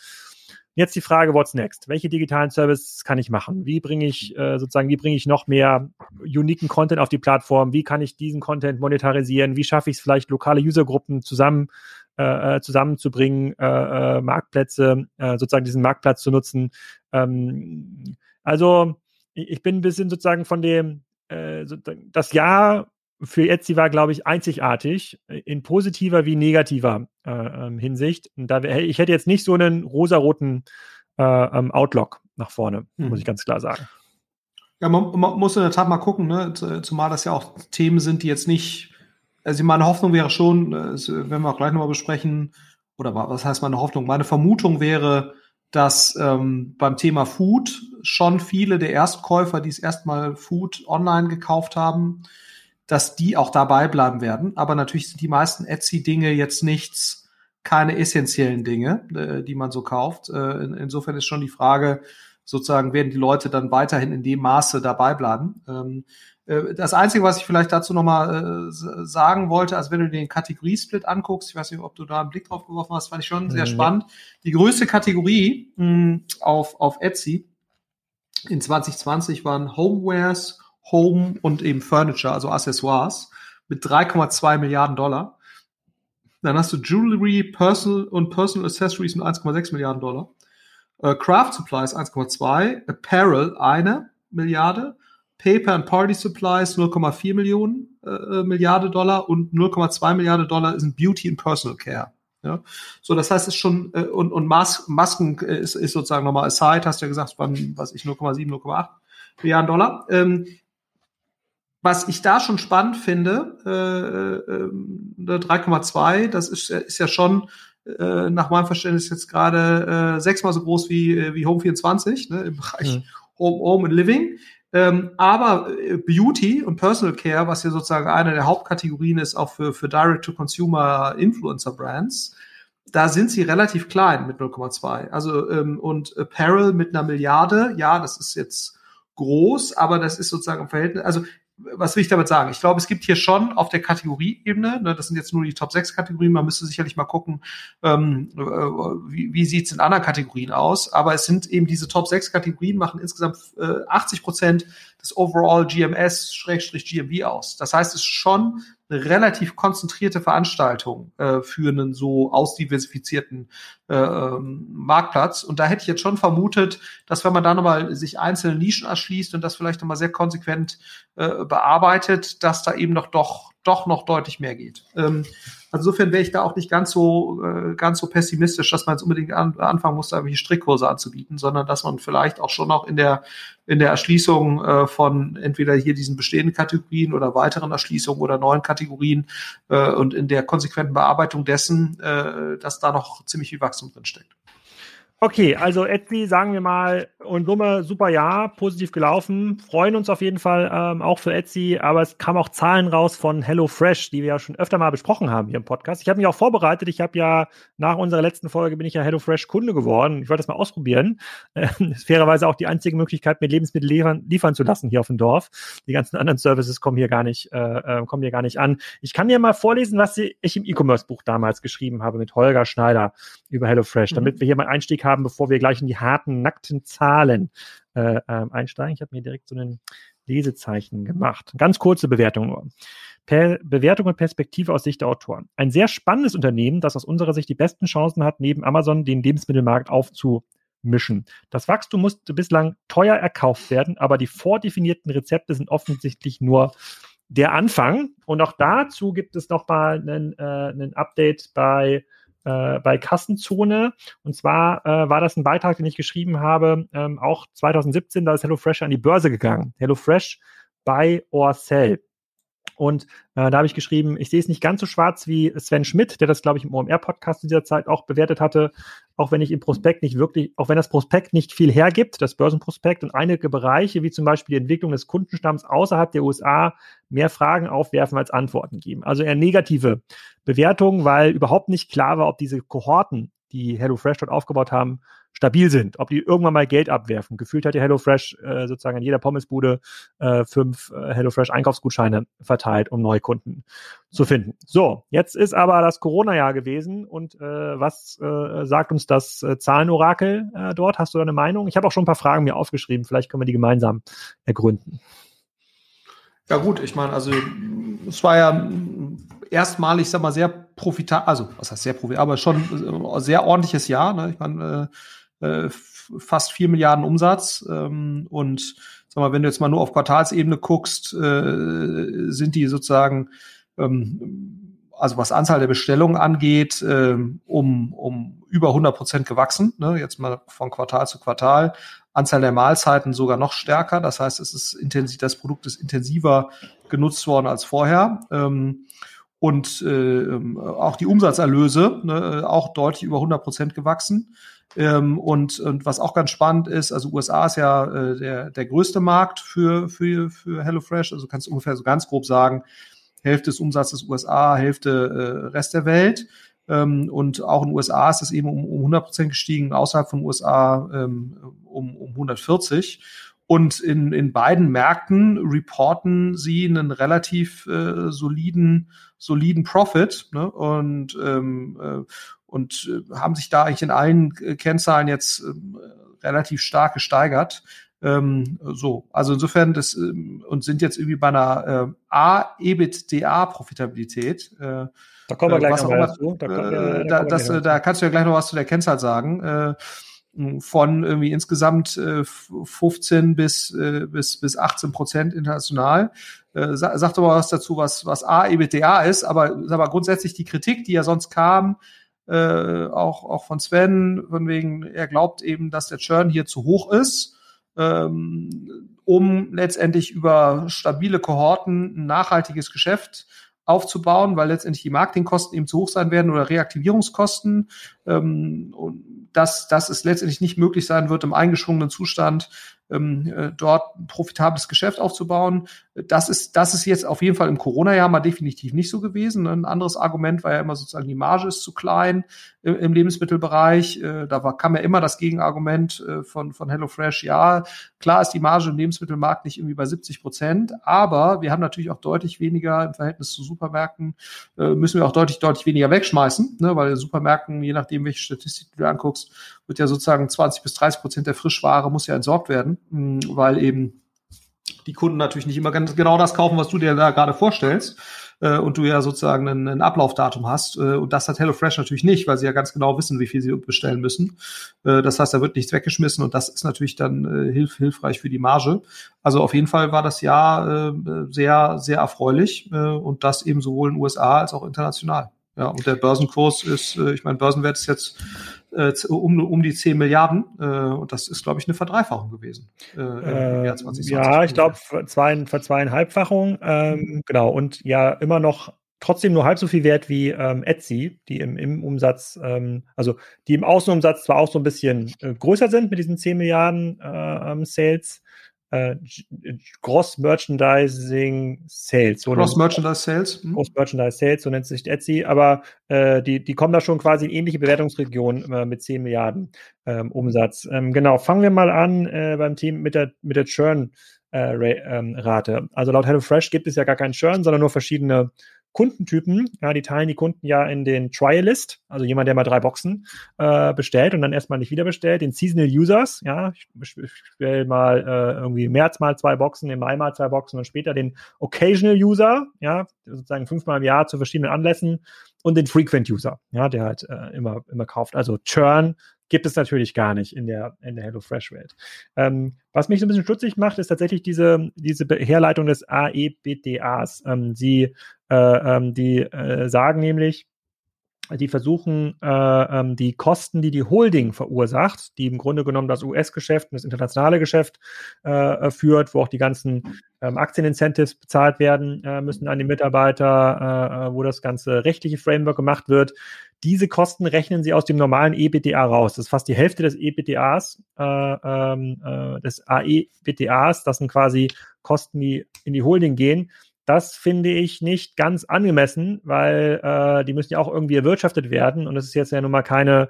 Jetzt die Frage, what's next? Welche digitalen Services kann ich machen? Wie bringe ich äh, sozusagen, wie bringe ich noch mehr uniken Content auf die Plattform? Wie kann ich diesen Content monetarisieren? Wie schaffe ich es vielleicht, lokale Usergruppen zusammen äh, äh, zusammenzubringen, äh, äh, Marktplätze, äh, sozusagen diesen Marktplatz zu nutzen? Ähm, also ich bin ein bisschen sozusagen von dem, äh, das Jahr für Etsy war, glaube ich, einzigartig in positiver wie negativer äh, ähm, Hinsicht. Und da, ich hätte jetzt nicht so einen rosaroten äh, ähm, Outlook nach vorne, hm. muss ich ganz klar sagen. Ja, man, man, muss in der Tat mal gucken, ne? zumal das ja auch Themen sind, die jetzt nicht, also meine Hoffnung wäre schon, das äh, werden wir auch gleich nochmal besprechen, oder was heißt meine Hoffnung? Meine Vermutung wäre, dass ähm, beim Thema Food schon viele der Erstkäufer, die es erstmal Food online gekauft haben, dass die auch dabei bleiben werden. Aber natürlich sind die meisten Etsy-Dinge jetzt nichts, keine essentiellen Dinge, äh, die man so kauft. Äh, in, insofern ist schon die Frage, sozusagen, werden die Leute dann weiterhin in dem Maße dabei bleiben. Ähm, äh, das Einzige, was ich vielleicht dazu nochmal äh, sagen wollte, also wenn du den Kategoriesplit anguckst, ich weiß nicht, ob du da einen Blick drauf geworfen hast, fand ich schon sehr mhm. spannend. Die größte Kategorie mh, auf, auf Etsy in 2020 waren Homewares, Home und eben Furniture, also Accessoires, mit 3,2 Milliarden Dollar. Dann hast du Jewelry, Personal und Personal Accessories mit 1,6 Milliarden Dollar. Äh, Craft Supplies 1,2, Apparel eine Milliarde, Paper and Party Supplies 0,4 Millionen äh, äh Milliarde Dollar und 0,2 Milliarde Dollar sind Beauty and Personal Care. Ja, so das heißt, es ist schon äh, und und Mas Masken äh, ist, ist sozusagen nochmal aside, hast du ja gesagt, waren was ich 0,7, 0,8 Milliarden Dollar. Ähm, was ich da schon spannend finde, äh, äh, 3,2, äh, das ist, ist ja schon äh, nach meinem Verständnis jetzt gerade äh, sechsmal so groß wie, äh, wie Home 24 ne, im Bereich mhm. Home, Home and Living. Ähm, aber äh, Beauty und Personal Care, was ja sozusagen eine der Hauptkategorien ist, auch für, für Direct-to-Consumer Influencer-Brands, da sind sie relativ klein mit 0,2. Also ähm, und Apparel mit einer Milliarde, ja, das ist jetzt groß, aber das ist sozusagen im Verhältnis, also was will ich damit sagen? Ich glaube, es gibt hier schon auf der Kategorieebene, ne, das sind jetzt nur die Top 6 Kategorien, man müsste sicherlich mal gucken, ähm, äh, wie, wie sieht es in anderen Kategorien aus, aber es sind eben diese Top 6 Kategorien, machen insgesamt äh, 80 Prozent des Overall GMS-GMV aus. Das heißt, es ist schon eine relativ konzentrierte Veranstaltung äh, für einen so ausdiversifizierten äh, ähm, Marktplatz. Und da hätte ich jetzt schon vermutet, dass wenn man da nochmal sich einzelne Nischen erschließt und das vielleicht nochmal sehr konsequent äh, bearbeitet, dass da eben noch doch, doch noch deutlich mehr geht. Ähm, also insofern wäre ich da auch nicht ganz so, äh, ganz so pessimistisch, dass man jetzt unbedingt an, anfangen muss, da irgendwelche Strickkurse anzubieten, sondern dass man vielleicht auch schon auch in der, in der Erschließung äh, von entweder hier diesen bestehenden Kategorien oder weiteren Erschließungen oder neuen Kategorien äh, und in der konsequenten Bearbeitung dessen, äh, dass da noch ziemlich viel Wachstum drin steckt. Okay, also Etsy, sagen wir mal, und Summe, super Jahr, positiv gelaufen. Freuen uns auf jeden Fall ähm, auch für Etsy, aber es kamen auch Zahlen raus von HelloFresh, die wir ja schon öfter mal besprochen haben hier im Podcast. Ich habe mich auch vorbereitet. Ich habe ja nach unserer letzten Folge bin ich ja HelloFresh Kunde geworden. Ich wollte das mal ausprobieren. Äh, ist fairerweise auch die einzige Möglichkeit, mir Lebensmittel liefern, liefern zu lassen hier auf dem Dorf. Die ganzen anderen Services kommen hier gar nicht, äh, äh kommen hier gar nicht an. Ich kann dir mal vorlesen, was ich im E-Commerce-Buch damals geschrieben habe mit Holger Schneider über HelloFresh, mhm. damit wir hier mal Einstieg haben, bevor wir gleich in die harten, nackten Zahlen äh, ähm, einsteigen. Ich habe mir direkt so ein Lesezeichen gemacht. Ganz kurze Bewertung nur. Per Bewertung und Perspektive aus Sicht der Autoren. Ein sehr spannendes Unternehmen, das aus unserer Sicht die besten Chancen hat, neben Amazon den Lebensmittelmarkt aufzumischen. Das Wachstum musste bislang teuer erkauft werden, aber die vordefinierten Rezepte sind offensichtlich nur der Anfang. Und auch dazu gibt es nochmal ein, äh, Update bei äh, bei Kassenzone. Und zwar äh, war das ein Beitrag, den ich geschrieben habe, ähm, auch 2017, da ist HelloFresh an die Börse gegangen. HelloFresh buy or sell. Und äh, da habe ich geschrieben, ich sehe es nicht ganz so schwarz wie Sven Schmidt, der das, glaube ich, im OMR-Podcast in dieser Zeit auch bewertet hatte, auch wenn ich im Prospekt nicht wirklich, auch wenn das Prospekt nicht viel hergibt, das Börsenprospekt und einige Bereiche, wie zum Beispiel die Entwicklung des Kundenstamms außerhalb der USA, mehr Fragen aufwerfen als Antworten geben. Also eher negative Bewertungen, weil überhaupt nicht klar war, ob diese Kohorten, die HelloFresh dort aufgebaut haben, stabil sind, ob die irgendwann mal Geld abwerfen. Gefühlt hat ja HelloFresh äh, sozusagen in jeder Pommesbude äh, fünf äh, HelloFresh Einkaufsgutscheine verteilt, um neue Kunden zu finden. So, jetzt ist aber das Corona-Jahr gewesen und äh, was äh, sagt uns das äh, Zahlenorakel äh, dort? Hast du da eine Meinung? Ich habe auch schon ein paar Fragen mir aufgeschrieben, vielleicht können wir die gemeinsam ergründen. Ja gut, ich meine, also es war ja erstmalig, ich sag mal, sehr profitabel, also was heißt sehr profitabel, aber schon äh, sehr ordentliches Jahr. Ne? Ich meine, äh, äh, fast vier Milliarden Umsatz ähm, und sag mal, wenn du jetzt mal nur auf Quartalsebene guckst, äh, sind die sozusagen ähm, also was Anzahl der Bestellungen angeht, äh, um, um über 100 Prozent gewachsen, ne? jetzt mal von Quartal zu Quartal. Anzahl der Mahlzeiten sogar noch stärker. Das heißt, es ist intensiv, das Produkt ist intensiver genutzt worden als vorher. Ähm, und äh, auch die Umsatzerlöse ne, auch deutlich über 100 Prozent gewachsen. Ähm, und, und was auch ganz spannend ist, also USA ist ja äh, der, der größte Markt für, für, für HelloFresh. Also kannst du ungefähr so ganz grob sagen, Hälfte des Umsatzes USA, Hälfte äh, Rest der Welt. Ähm, und auch in den USA ist es eben um, um 100 Prozent gestiegen, außerhalb von USA ähm, um, um 140. Und in, in beiden Märkten reporten sie einen relativ äh, soliden, soliden Profit ne? und, ähm, äh, und äh, haben sich da eigentlich in allen Kennzahlen jetzt äh, relativ stark gesteigert. Ähm, so, also insofern das ähm, und sind jetzt irgendwie bei einer äh, A-EBITDA-Profitabilität. Äh, da kommen wir gleich nochmal dazu. Da, äh, da, das, da kannst du ja gleich noch was zu der Kennzahl sagen. Äh, von irgendwie insgesamt äh, 15 bis, äh, bis, bis 18 Prozent international. Äh, sag, sag doch mal was dazu, was, was A, EBITDA ist, aber, mal, grundsätzlich die Kritik, die ja sonst kam, äh, auch, auch von Sven, von wegen, er glaubt eben, dass der Churn hier zu hoch ist, ähm, um letztendlich über stabile Kohorten ein nachhaltiges Geschäft aufzubauen, weil letztendlich die Marketingkosten eben zu hoch sein werden oder Reaktivierungskosten. Ähm, und dass, dass es letztendlich nicht möglich sein wird, im eingeschwungenen Zustand ähm, äh, dort ein profitables Geschäft aufzubauen. Das ist, das ist jetzt auf jeden Fall im Corona-Jahr mal definitiv nicht so gewesen. Ein anderes Argument war ja immer sozusagen, die Marge ist zu klein im, im Lebensmittelbereich. Äh, da war, kam ja immer das Gegenargument äh, von, von HelloFresh. Ja, klar ist die Marge im Lebensmittelmarkt nicht irgendwie bei 70 Prozent, aber wir haben natürlich auch deutlich weniger im Verhältnis zu Supermärkten, äh, müssen wir auch deutlich, deutlich weniger wegschmeißen, ne, weil Supermärkten, je nachdem, welche Statistik du anguckst, wird ja sozusagen 20 bis 30 Prozent der Frischware muss ja entsorgt werden, weil eben die Kunden natürlich nicht immer ganz genau das kaufen, was du dir da gerade vorstellst. Äh, und du ja sozusagen ein, ein Ablaufdatum hast. Äh, und das hat HelloFresh natürlich nicht, weil sie ja ganz genau wissen, wie viel sie bestellen müssen. Äh, das heißt, da wird nichts weggeschmissen und das ist natürlich dann hilf, hilfreich für die Marge. Also auf jeden Fall war das Jahr sehr, sehr erfreulich und das eben sowohl in den USA als auch international. Ja, und der Börsenkurs ist, ich meine, Börsenwert ist jetzt äh, um, um die 10 Milliarden. Äh, und das ist, glaube ich, eine Verdreifachung gewesen. Äh, im Jahr 2020. Ja, ich glaube, zwei, Verzweieinhalbfachung. Ähm, mhm. Genau. Und ja, immer noch trotzdem nur halb so viel wert wie ähm, Etsy, die im, im Umsatz, ähm, also die im Außenumsatz zwar auch so ein bisschen äh, größer sind mit diesen 10 Milliarden äh, ähm, Sales, äh, Gross Merchandising Sales. So Gross Merchandise Sales. Hm. Gross Merchandise Sales, so nennt sich Etsy, aber äh, die, die kommen da schon quasi in ähnliche Bewertungsregionen äh, mit 10 Milliarden ähm, Umsatz. Ähm, genau, fangen wir mal an äh, beim Team mit der, mit der Churn. Äh, ähm. Also laut HelloFresh gibt es ja gar keinen Churn, sondern nur verschiedene Kundentypen, ja, die teilen die Kunden ja in den Trialist, also jemand, der mal drei Boxen äh, bestellt und dann erstmal nicht wieder bestellt, den Seasonal Users, ja, ich bestelle mal äh, irgendwie März mal zwei Boxen, im Mai mal zwei Boxen und später den Occasional User, ja, sozusagen fünfmal im Jahr zu verschiedenen Anlässen und den Frequent User, ja, der halt äh, immer, immer kauft. Also Churn gibt es natürlich gar nicht in der, in der HelloFresh-Welt. Ähm, was mich so ein bisschen stutzig macht, ist tatsächlich diese, diese Herleitung des AEBDAs. Ähm, sie, äh, ähm, die äh, sagen nämlich, die versuchen, äh, ähm, die Kosten, die die Holding verursacht, die im Grunde genommen das US-Geschäft und das internationale Geschäft äh, führt, wo auch die ganzen ähm, Aktienincentives bezahlt werden äh, müssen an die Mitarbeiter, äh, äh, wo das ganze rechtliche Framework gemacht wird, diese Kosten rechnen sie aus dem normalen EBTA raus. Das ist fast die Hälfte des EBTAs, äh, ähm, äh, des AEBTAs. Das sind quasi Kosten, die in die Holding gehen. Das finde ich nicht ganz angemessen, weil äh, die müssen ja auch irgendwie erwirtschaftet werden. Und es ist jetzt ja nun mal keine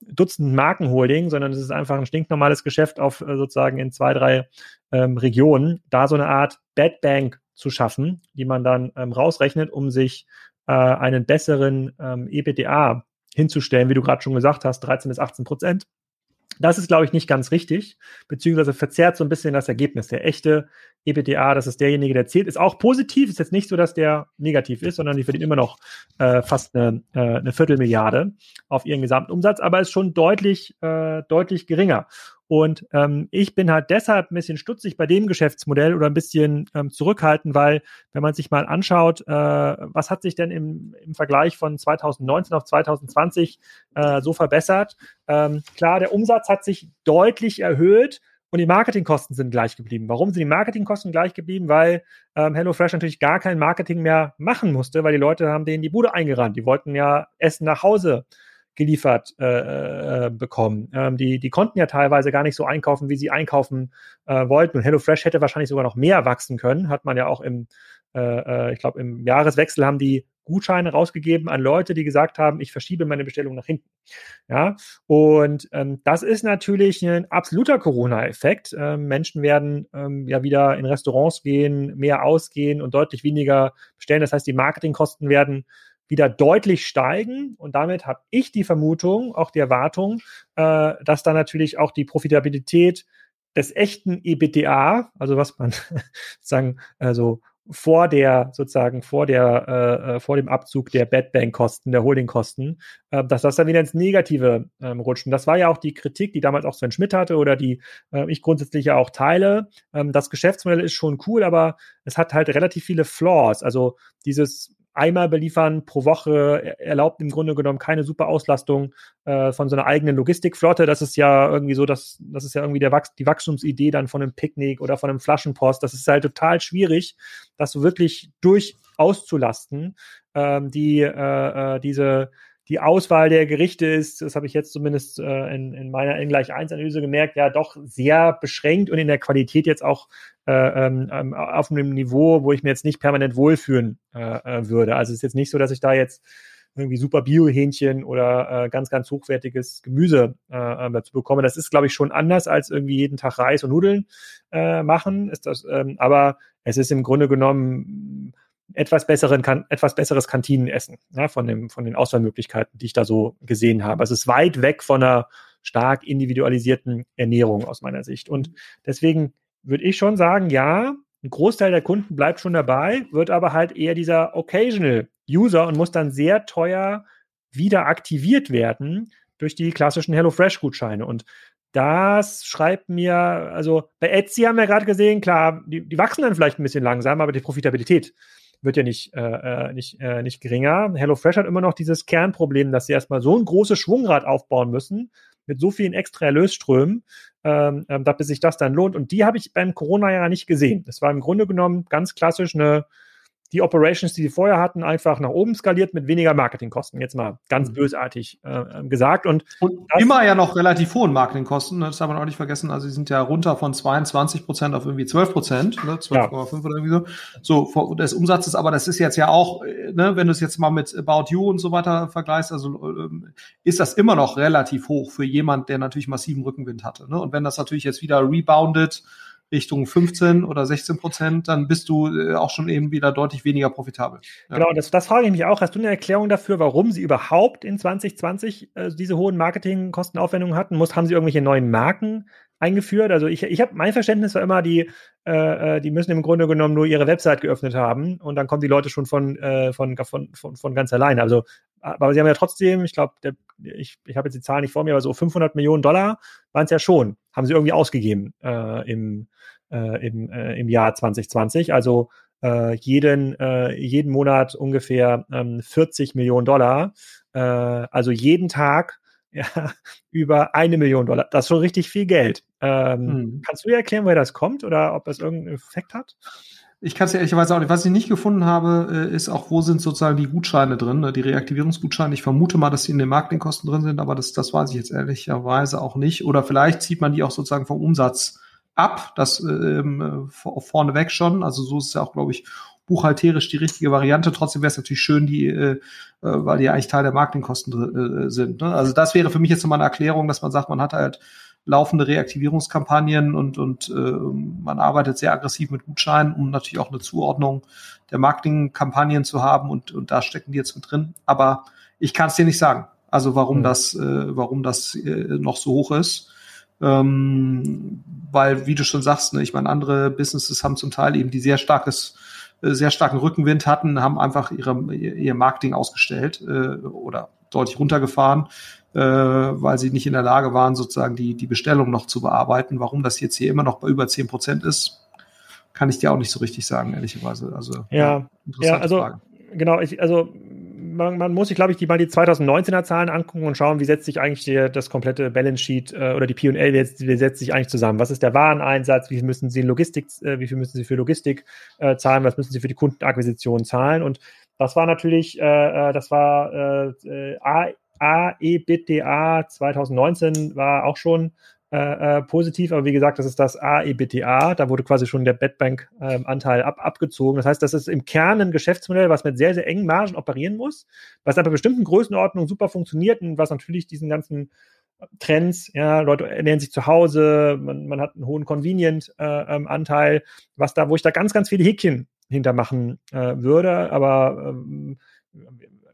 Dutzend Markenholding, sondern es ist einfach ein stinknormales Geschäft auf äh, sozusagen in zwei, drei ähm, Regionen. Da so eine Art Bad Bank zu schaffen, die man dann ähm, rausrechnet, um sich äh, einen besseren ähm, EBITDA hinzustellen, wie du gerade schon gesagt hast, 13 bis 18 Prozent. Das ist, glaube ich, nicht ganz richtig, beziehungsweise verzerrt so ein bisschen das Ergebnis. Der echte EBITDA, das ist derjenige, der zählt, ist auch positiv. Ist jetzt nicht so, dass der negativ ist, sondern die verdienen immer noch äh, fast eine, äh, eine Viertelmilliarde auf ihren Gesamtumsatz, aber ist schon deutlich, äh, deutlich geringer. Und ähm, ich bin halt deshalb ein bisschen stutzig bei dem Geschäftsmodell oder ein bisschen ähm, zurückhaltend, weil wenn man sich mal anschaut, äh, was hat sich denn im, im Vergleich von 2019 auf 2020 äh, so verbessert? Ähm, klar, der Umsatz hat sich deutlich erhöht, und die Marketingkosten sind gleich geblieben. Warum sind die Marketingkosten gleich geblieben? Weil ähm, HelloFresh natürlich gar kein Marketing mehr machen musste, weil die Leute haben denen die Bude eingerannt. Die wollten ja Essen nach Hause geliefert äh, äh, bekommen. Ähm, die, die konnten ja teilweise gar nicht so einkaufen, wie sie einkaufen äh, wollten. Und HelloFresh hätte wahrscheinlich sogar noch mehr wachsen können. Hat man ja auch im, äh, äh, ich glaube, im Jahreswechsel haben die Gutscheine rausgegeben an Leute, die gesagt haben, ich verschiebe meine Bestellung nach hinten. Ja, und ähm, das ist natürlich ein absoluter Corona-Effekt. Ähm, Menschen werden ähm, ja wieder in Restaurants gehen, mehr ausgehen und deutlich weniger bestellen. Das heißt, die Marketingkosten werden wieder deutlich steigen. Und damit habe ich die Vermutung, auch die Erwartung, äh, dass da natürlich auch die Profitabilität des echten EBITDA, also was man sagen, also vor der sozusagen vor der äh, äh, vor dem Abzug der Bad Bank Kosten, der Holding Kosten, äh, dass das dann wieder ins Negative ähm, rutscht. Und das war ja auch die Kritik, die damals auch Sven Schmidt hatte oder die äh, ich grundsätzlich ja auch teile. Ähm, das Geschäftsmodell ist schon cool, aber es hat halt relativ viele Flaws. Also dieses einmal beliefern pro Woche erlaubt im Grunde genommen keine super Auslastung äh, von so einer eigenen Logistikflotte. Das ist ja irgendwie so, dass das ist ja irgendwie der Wachs die Wachstumsidee dann von einem Picknick oder von einem Flaschenpost. Das ist halt total schwierig, das so wirklich durch auszulasten. Ähm, die äh, äh, diese die Auswahl der Gerichte ist, das habe ich jetzt zumindest äh, in, in meiner N gleich 1 Analyse gemerkt, ja doch sehr beschränkt und in der Qualität jetzt auch äh, ähm, ähm, auf einem Niveau, wo ich mir jetzt nicht permanent wohlfühlen äh, äh, würde. Also es ist jetzt nicht so, dass ich da jetzt irgendwie super Bio-Hähnchen oder äh, ganz, ganz hochwertiges Gemüse äh, äh dazu bekomme. Das ist, glaube ich, schon anders als irgendwie jeden Tag Reis und Nudeln äh, machen. Ist das, ähm, aber es ist im Grunde genommen etwas besseren, kan etwas besseres Kantinenessen ja, von, dem, von den Auswahlmöglichkeiten, die ich da so gesehen habe. Also es ist weit weg von einer stark individualisierten Ernährung aus meiner Sicht. Und deswegen würde ich schon sagen, ja, ein Großteil der Kunden bleibt schon dabei, wird aber halt eher dieser Occasional User und muss dann sehr teuer wieder aktiviert werden durch die klassischen HelloFresh-Gutscheine. Und das schreibt mir, also bei Etsy haben wir gerade gesehen, klar, die, die wachsen dann vielleicht ein bisschen langsam, aber die Profitabilität wird ja nicht, äh, äh, nicht, äh, nicht geringer. HelloFresh hat immer noch dieses Kernproblem, dass sie erstmal so ein großes Schwungrad aufbauen müssen, mit so vielen extra Erlösströmen, ähm, ähm, bis sich das dann lohnt. Und die habe ich beim Corona-Jahr nicht gesehen. Das war im Grunde genommen ganz klassisch eine die Operations, die sie vorher hatten, einfach nach oben skaliert mit weniger Marketingkosten. Jetzt mal ganz mhm. bösartig äh, gesagt. Und, und immer ja noch relativ hohen Marketingkosten. Ne? Das darf man auch nicht vergessen. Also sie sind ja runter von 22 Prozent auf irgendwie 12 Prozent, ne? 12,5 ja. oder irgendwie so. So des Umsatzes. Aber das ist jetzt ja auch, äh, ne, wenn du es jetzt mal mit About You und so weiter vergleichst, also ähm, ist das immer noch relativ hoch für jemand, der natürlich massiven Rückenwind hatte. Ne? Und wenn das natürlich jetzt wieder reboundet, Richtung 15 oder 16 Prozent, dann bist du äh, auch schon eben wieder deutlich weniger profitabel. Ja. Genau, das, das frage ich mich auch. Hast du eine Erklärung dafür, warum sie überhaupt in 2020 äh, diese hohen Marketingkostenaufwendungen hatten? Muss, haben sie irgendwelche neuen Marken eingeführt? Also ich, ich habe mein Verständnis war immer, die, äh, äh, die müssen im Grunde genommen nur ihre Website geöffnet haben und dann kommen die Leute schon von, äh, von, von, von, von ganz alleine. Also, aber sie haben ja trotzdem, ich glaube, ich, ich habe jetzt die Zahlen nicht vor mir, aber so 500 Millionen Dollar waren es ja schon, haben sie irgendwie ausgegeben äh, im, äh, im, äh, im Jahr 2020. Also äh, jeden, äh, jeden Monat ungefähr ähm, 40 Millionen Dollar. Äh, also jeden Tag ja, über eine Million Dollar. Das ist schon richtig viel Geld. Ähm, hm. Kannst du dir erklären, woher das kommt oder ob das irgendeinen Effekt hat? Ich kann es ja ehrlicherweise auch nicht. Was ich nicht gefunden habe, äh, ist auch, wo sind sozusagen die Gutscheine drin, ne? die Reaktivierungsgutscheine. Ich vermute mal, dass die in den Marketingkosten drin sind, aber das, das weiß ich jetzt ehrlicherweise auch nicht. Oder vielleicht zieht man die auch sozusagen vom Umsatz ab, das ähm, vorneweg schon. Also so ist es ja auch, glaube ich, buchhalterisch die richtige Variante. Trotzdem wäre es natürlich schön, die, äh, äh, weil die eigentlich Teil der Marketingkosten äh, sind. Ne? Also das wäre für mich jetzt nochmal eine Erklärung, dass man sagt, man hat halt laufende Reaktivierungskampagnen und, und äh, man arbeitet sehr aggressiv mit Gutscheinen, um natürlich auch eine Zuordnung der Marketingkampagnen zu haben und, und da stecken die jetzt mit drin. Aber ich kann es dir nicht sagen. Also warum mhm. das, äh, warum das äh, noch so hoch ist. Ähm, weil, wie du schon sagst, ne, ich meine, andere Businesses haben zum Teil eben die sehr starkes, äh, sehr starken Rückenwind hatten, haben einfach ihre, ihr Marketing ausgestellt äh, oder deutlich runtergefahren, äh, weil sie nicht in der Lage waren, sozusagen die, die Bestellung noch zu bearbeiten. Warum das jetzt hier immer noch bei über zehn Prozent ist, kann ich dir auch nicht so richtig sagen, ehrlicherweise. Also, ja, ja, also, Frage. genau, ich, also man, man muss sich, glaube ich, die, mal die 2019er Zahlen angucken und schauen, wie setzt sich eigentlich der, das komplette Balance Sheet äh, oder die P&L, wie, wie setzt sich eigentlich zusammen? Was ist der Wareneinsatz? Wie viel müssen Sie Logistik, äh, wie viel müssen Sie für Logistik äh, zahlen? Was müssen Sie für die Kundenakquisition zahlen? Und das war natürlich, äh, äh das war äh, AEBTA 2019 war auch schon äh, äh, positiv, aber wie gesagt, das ist das AEBTA, da wurde quasi schon der Bedbank-Anteil ähm, ab, abgezogen. Das heißt, das ist im Kern ein Geschäftsmodell, was mit sehr, sehr engen Margen operieren muss, was aber bestimmten Größenordnungen super funktioniert und was natürlich diesen ganzen Trends, ja, Leute ernähren sich zu Hause, man, man hat einen hohen Convenient-Anteil, äh, ähm, was da, wo ich da ganz, ganz viele Häkchen hintermachen äh, würde, aber ähm,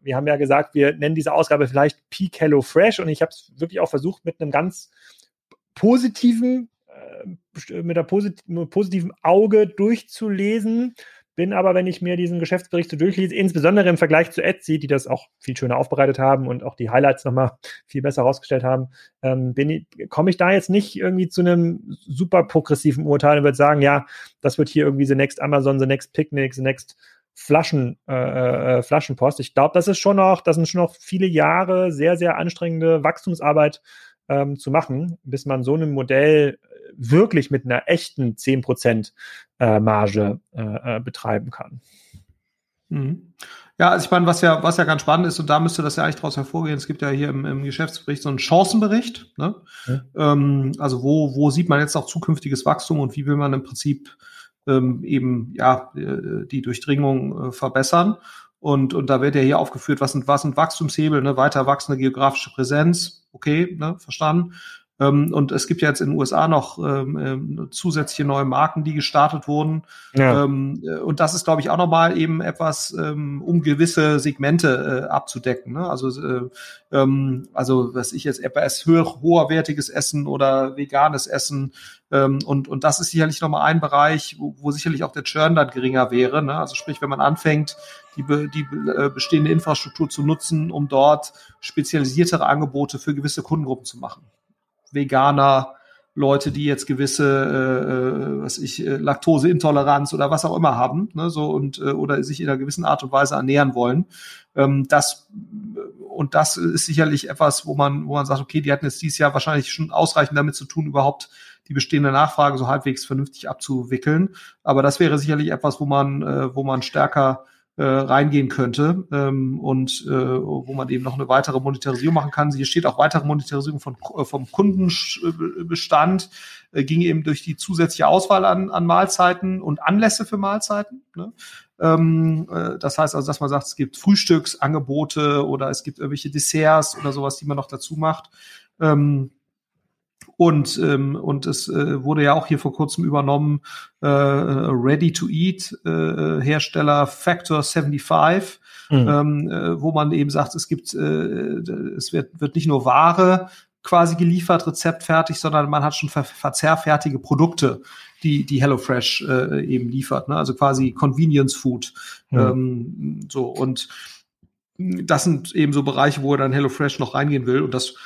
wir haben ja gesagt, wir nennen diese Ausgabe vielleicht Peak Hello Fresh und ich habe es wirklich auch versucht mit einem ganz positiven äh, mit, der posit positiven Auge durchzulesen. Bin aber, wenn ich mir diesen Geschäftsbericht so durchlese, insbesondere im Vergleich zu Etsy, die das auch viel schöner aufbereitet haben und auch die Highlights nochmal viel besser herausgestellt haben, ähm, komme ich da jetzt nicht irgendwie zu einem super progressiven Urteil und würde sagen, ja, das wird hier irgendwie the next Amazon, the next Picnic, the next Flaschen, äh, äh, Flaschenpost. Ich glaube, das ist schon noch, das sind schon noch viele Jahre sehr, sehr anstrengende Wachstumsarbeit ähm, zu machen, bis man so ein Modell wirklich mit einer echten 10% äh, Marge äh, äh, betreiben kann. Mhm. Ja, also ich meine, was ja, was ja ganz spannend ist, und da müsste das ja eigentlich daraus hervorgehen, es gibt ja hier im, im Geschäftsbericht so einen Chancenbericht. Ne? Ja. Ähm, also wo, wo sieht man jetzt auch zukünftiges Wachstum und wie will man im Prinzip ähm, eben ja äh, die Durchdringung äh, verbessern. Und, und da wird ja hier aufgeführt, was sind, was sind Wachstumshebel, ne? weiter wachsende geografische Präsenz, okay, ne? verstanden. Ähm, und es gibt ja jetzt in den USA noch ähm, ähm, zusätzliche neue Marken, die gestartet wurden. Ja. Ähm, äh, und das ist, glaube ich, auch nochmal eben etwas, ähm, um gewisse Segmente äh, abzudecken. Ne? Also, äh, ähm, also was ich jetzt etwas höher, hoherwertiges Essen oder veganes Essen. Ähm, und, und das ist sicherlich nochmal ein Bereich, wo, wo sicherlich auch der Churn dann geringer wäre. Ne? Also sprich, wenn man anfängt, die, die äh, bestehende Infrastruktur zu nutzen, um dort spezialisiertere Angebote für gewisse Kundengruppen zu machen. Veganer, Leute, die jetzt gewisse, äh, äh, was ich, äh, Laktoseintoleranz oder was auch immer haben, ne, so und äh, oder sich in einer gewissen Art und Weise ernähren wollen. Ähm, das und das ist sicherlich etwas, wo man, wo man sagt, okay, die hatten jetzt dieses Jahr wahrscheinlich schon ausreichend damit zu tun, überhaupt die bestehende Nachfrage so halbwegs vernünftig abzuwickeln. Aber das wäre sicherlich etwas, wo man, äh, wo man stärker äh, reingehen könnte ähm, und äh, wo man eben noch eine weitere Monetarisierung machen kann. Hier steht auch weitere Monetarisierung von, äh, vom Kundenbestand, äh, ging eben durch die zusätzliche Auswahl an, an Mahlzeiten und Anlässe für Mahlzeiten. Ne? Ähm, äh, das heißt also, dass man sagt, es gibt Frühstücksangebote oder es gibt irgendwelche Desserts oder sowas, die man noch dazu macht. Ähm, und, ähm, und es äh, wurde ja auch hier vor kurzem übernommen, äh, Ready-to-Eat-Hersteller äh, Factor 75, mhm. ähm, äh, wo man eben sagt, es gibt, äh, es wird, wird nicht nur Ware quasi geliefert, rezeptfertig, sondern man hat schon ver verzehrfertige Produkte, die die HelloFresh äh, eben liefert. Ne? Also quasi Convenience Food. Mhm. Ähm, so und das sind eben so Bereiche, wo er dann HelloFresh noch reingehen will und das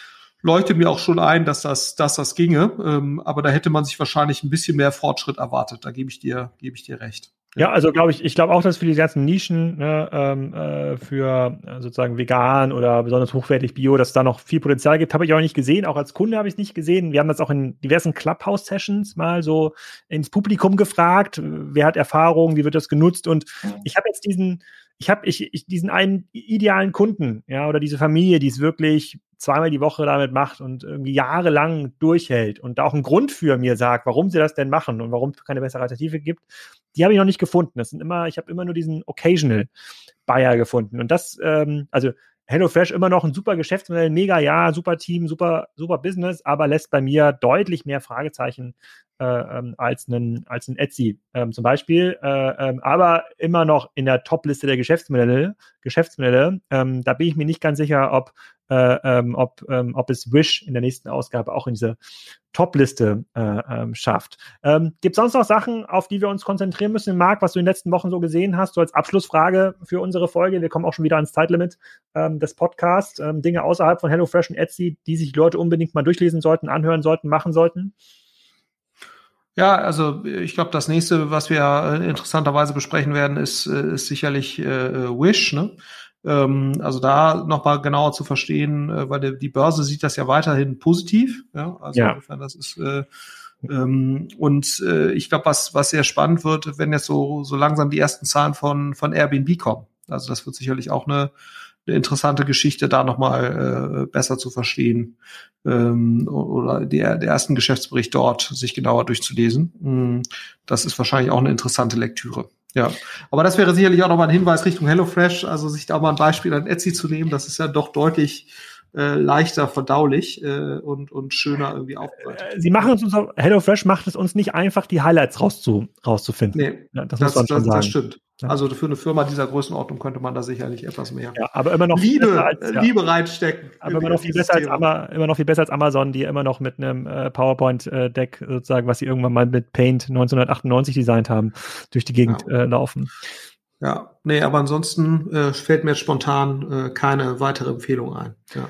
leuchtet mir auch schon ein, dass das, dass das ginge. Ähm, aber da hätte man sich wahrscheinlich ein bisschen mehr Fortschritt erwartet. Da gebe ich dir, gebe ich dir recht. Ja, also glaube ich, ich glaube auch, dass für die ganzen Nischen ne, ähm, äh, für äh, sozusagen vegan oder besonders hochwertig Bio, dass da noch viel Potenzial gibt, habe ich auch nicht gesehen. Auch als Kunde habe ich es nicht gesehen. Wir haben das auch in diversen Clubhouse-Sessions mal so ins Publikum gefragt. Wer hat Erfahrung? Wie wird das genutzt? Und ich habe jetzt diesen, ich habe ich, ich, diesen einen idealen Kunden, ja, oder diese Familie, die es wirklich zweimal die Woche damit macht und irgendwie jahrelang durchhält und da auch einen Grund für mir sagt, warum sie das denn machen und warum es keine bessere Alternative gibt, die habe ich noch nicht gefunden. Das sind immer, ich habe immer nur diesen Occasional Buyer gefunden. Und das, ähm, also HelloFresh immer noch ein super Geschäftsmodell, mega ja, super Team, super, super Business, aber lässt bei mir deutlich mehr Fragezeichen äh, ähm, als ein, als ein Etsy ähm, zum Beispiel, äh, ähm, aber immer noch in der Top-Liste der Geschäftsmodelle. Geschäftsmodelle. Ähm, da bin ich mir nicht ganz sicher, ob äh, ähm, ob, ähm, ob es Wish in der nächsten Ausgabe auch in diese Top-Liste äh, ähm, schafft. Ähm, Gibt es sonst noch Sachen, auf die wir uns konzentrieren müssen, Marc, was du in den letzten Wochen so gesehen hast, so als Abschlussfrage für unsere Folge? Wir kommen auch schon wieder ans Zeitlimit ähm, des Podcasts. Ähm, Dinge außerhalb von HelloFresh und Etsy, die sich Leute unbedingt mal durchlesen sollten, anhören sollten, machen sollten? Ja, also ich glaube, das nächste, was wir äh, interessanterweise besprechen werden, ist, äh, ist sicherlich äh, Wish. Ne? Ähm, also da nochmal genauer zu verstehen, äh, weil die, die Börse sieht das ja weiterhin positiv. Ja, also ja. insofern das ist äh, ähm, und äh, ich glaube, was was sehr spannend wird, wenn jetzt so so langsam die ersten Zahlen von von Airbnb kommen. Also das wird sicherlich auch eine, eine interessante Geschichte, da nochmal äh, besser zu verstehen ähm, oder der, der ersten Geschäftsbericht dort sich genauer durchzulesen. Mm, das ist wahrscheinlich auch eine interessante Lektüre. Ja, aber das wäre sicherlich auch nochmal ein Hinweis Richtung HelloFresh, also sich da mal ein Beispiel an Etsy zu nehmen, das ist ja doch deutlich äh, leichter verdaulich äh, und, und schöner irgendwie aufbereitet. Äh, Sie machen es uns, HelloFresh macht es uns nicht einfach, die Highlights rauszu, rauszufinden. Nee, ja, das, das, muss man schon das, sagen. das stimmt. Also für eine Firma dieser Größenordnung könnte man da sicherlich etwas mehr ja, aber immer noch Liebe, als, ja. Liebe reinstecken. Aber immer noch, viel besser als, immer noch viel besser als Amazon, die immer noch mit einem äh, PowerPoint-Deck sozusagen, was sie irgendwann mal mit Paint 1998 designt haben, durch die Gegend ja. äh, laufen. Ja, nee, aber ansonsten äh, fällt mir jetzt spontan äh, keine weitere Empfehlung ein. Ja.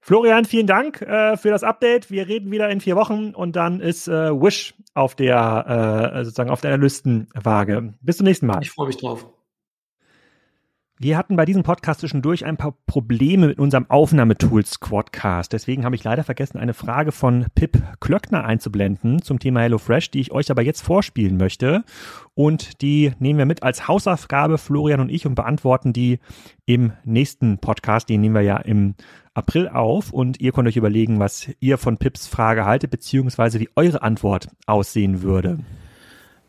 Florian, vielen Dank äh, für das Update. Wir reden wieder in vier Wochen und dann ist äh, Wish auf der äh, sozusagen auf der Analystenwaage. Bis zum nächsten Mal. Ich freue mich drauf. Wir hatten bei diesem Podcast zwischendurch ein paar Probleme mit unserem Aufnahmetool Squadcast. Deswegen habe ich leider vergessen, eine Frage von Pip Klöckner einzublenden zum Thema HelloFresh, die ich euch aber jetzt vorspielen möchte. Und die nehmen wir mit als Hausaufgabe, Florian und ich, und beantworten die im nächsten Podcast. Den nehmen wir ja im April auf und ihr könnt euch überlegen, was ihr von Pips Frage haltet, beziehungsweise wie eure Antwort aussehen würde.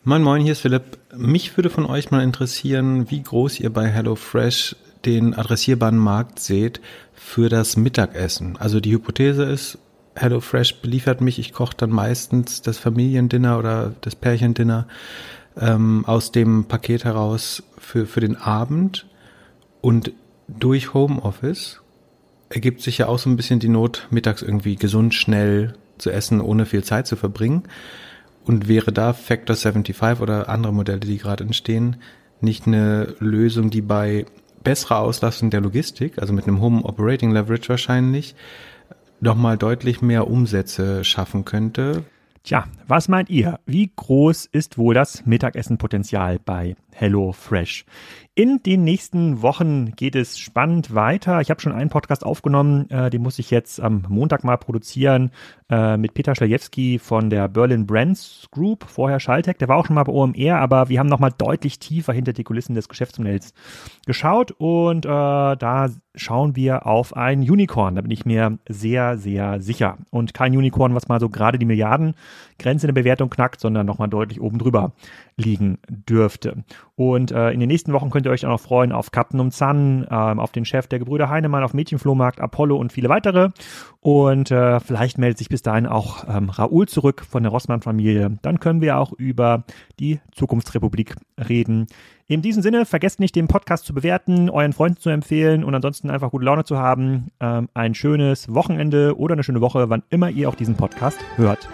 Moin Moin, hier ist Philipp. Mich würde von euch mal interessieren, wie groß ihr bei HelloFresh den adressierbaren Markt seht für das Mittagessen. Also die Hypothese ist, HelloFresh beliefert mich, ich koche dann meistens das Familiendinner oder das Pärchendinner ähm, aus dem Paket heraus für, für den Abend und durch Homeoffice ergibt sich ja auch so ein bisschen die Not, mittags irgendwie gesund, schnell zu essen, ohne viel Zeit zu verbringen. Und wäre da Factor 75 oder andere Modelle, die gerade entstehen, nicht eine Lösung, die bei besserer Auslastung der Logistik, also mit einem Home Operating Leverage wahrscheinlich, nochmal deutlich mehr Umsätze schaffen könnte? Tja, was meint ihr? Wie groß ist wohl das Mittagessenpotenzial bei HelloFresh? In den nächsten Wochen geht es spannend weiter. Ich habe schon einen Podcast aufgenommen, äh, den muss ich jetzt am Montag mal produzieren äh, mit Peter Schlajewski von der Berlin Brands Group, vorher Schalltech. Der war auch schon mal bei OMR, aber wir haben nochmal deutlich tiefer hinter die Kulissen des Geschäftsmodells geschaut und äh, da schauen wir auf ein Unicorn. Da bin ich mir sehr, sehr sicher. Und kein Unicorn, was mal so gerade die Milliardengrenze in der Bewertung knackt, sondern nochmal deutlich oben drüber liegen dürfte. Und äh, in den nächsten Wochen könnt ihr euch auch noch freuen auf Captain um Zahn, äh, auf den Chef der Gebrüder Heinemann, auf Mädchenflohmarkt, Apollo und viele weitere. Und äh, vielleicht meldet sich bis dahin auch ähm, Raoul zurück von der Rossmann-Familie. Dann können wir auch über die Zukunftsrepublik reden. In diesem Sinne, vergesst nicht, den Podcast zu bewerten, euren Freunden zu empfehlen und ansonsten einfach gute Laune zu haben. Ähm, ein schönes Wochenende oder eine schöne Woche, wann immer ihr auch diesen Podcast hört.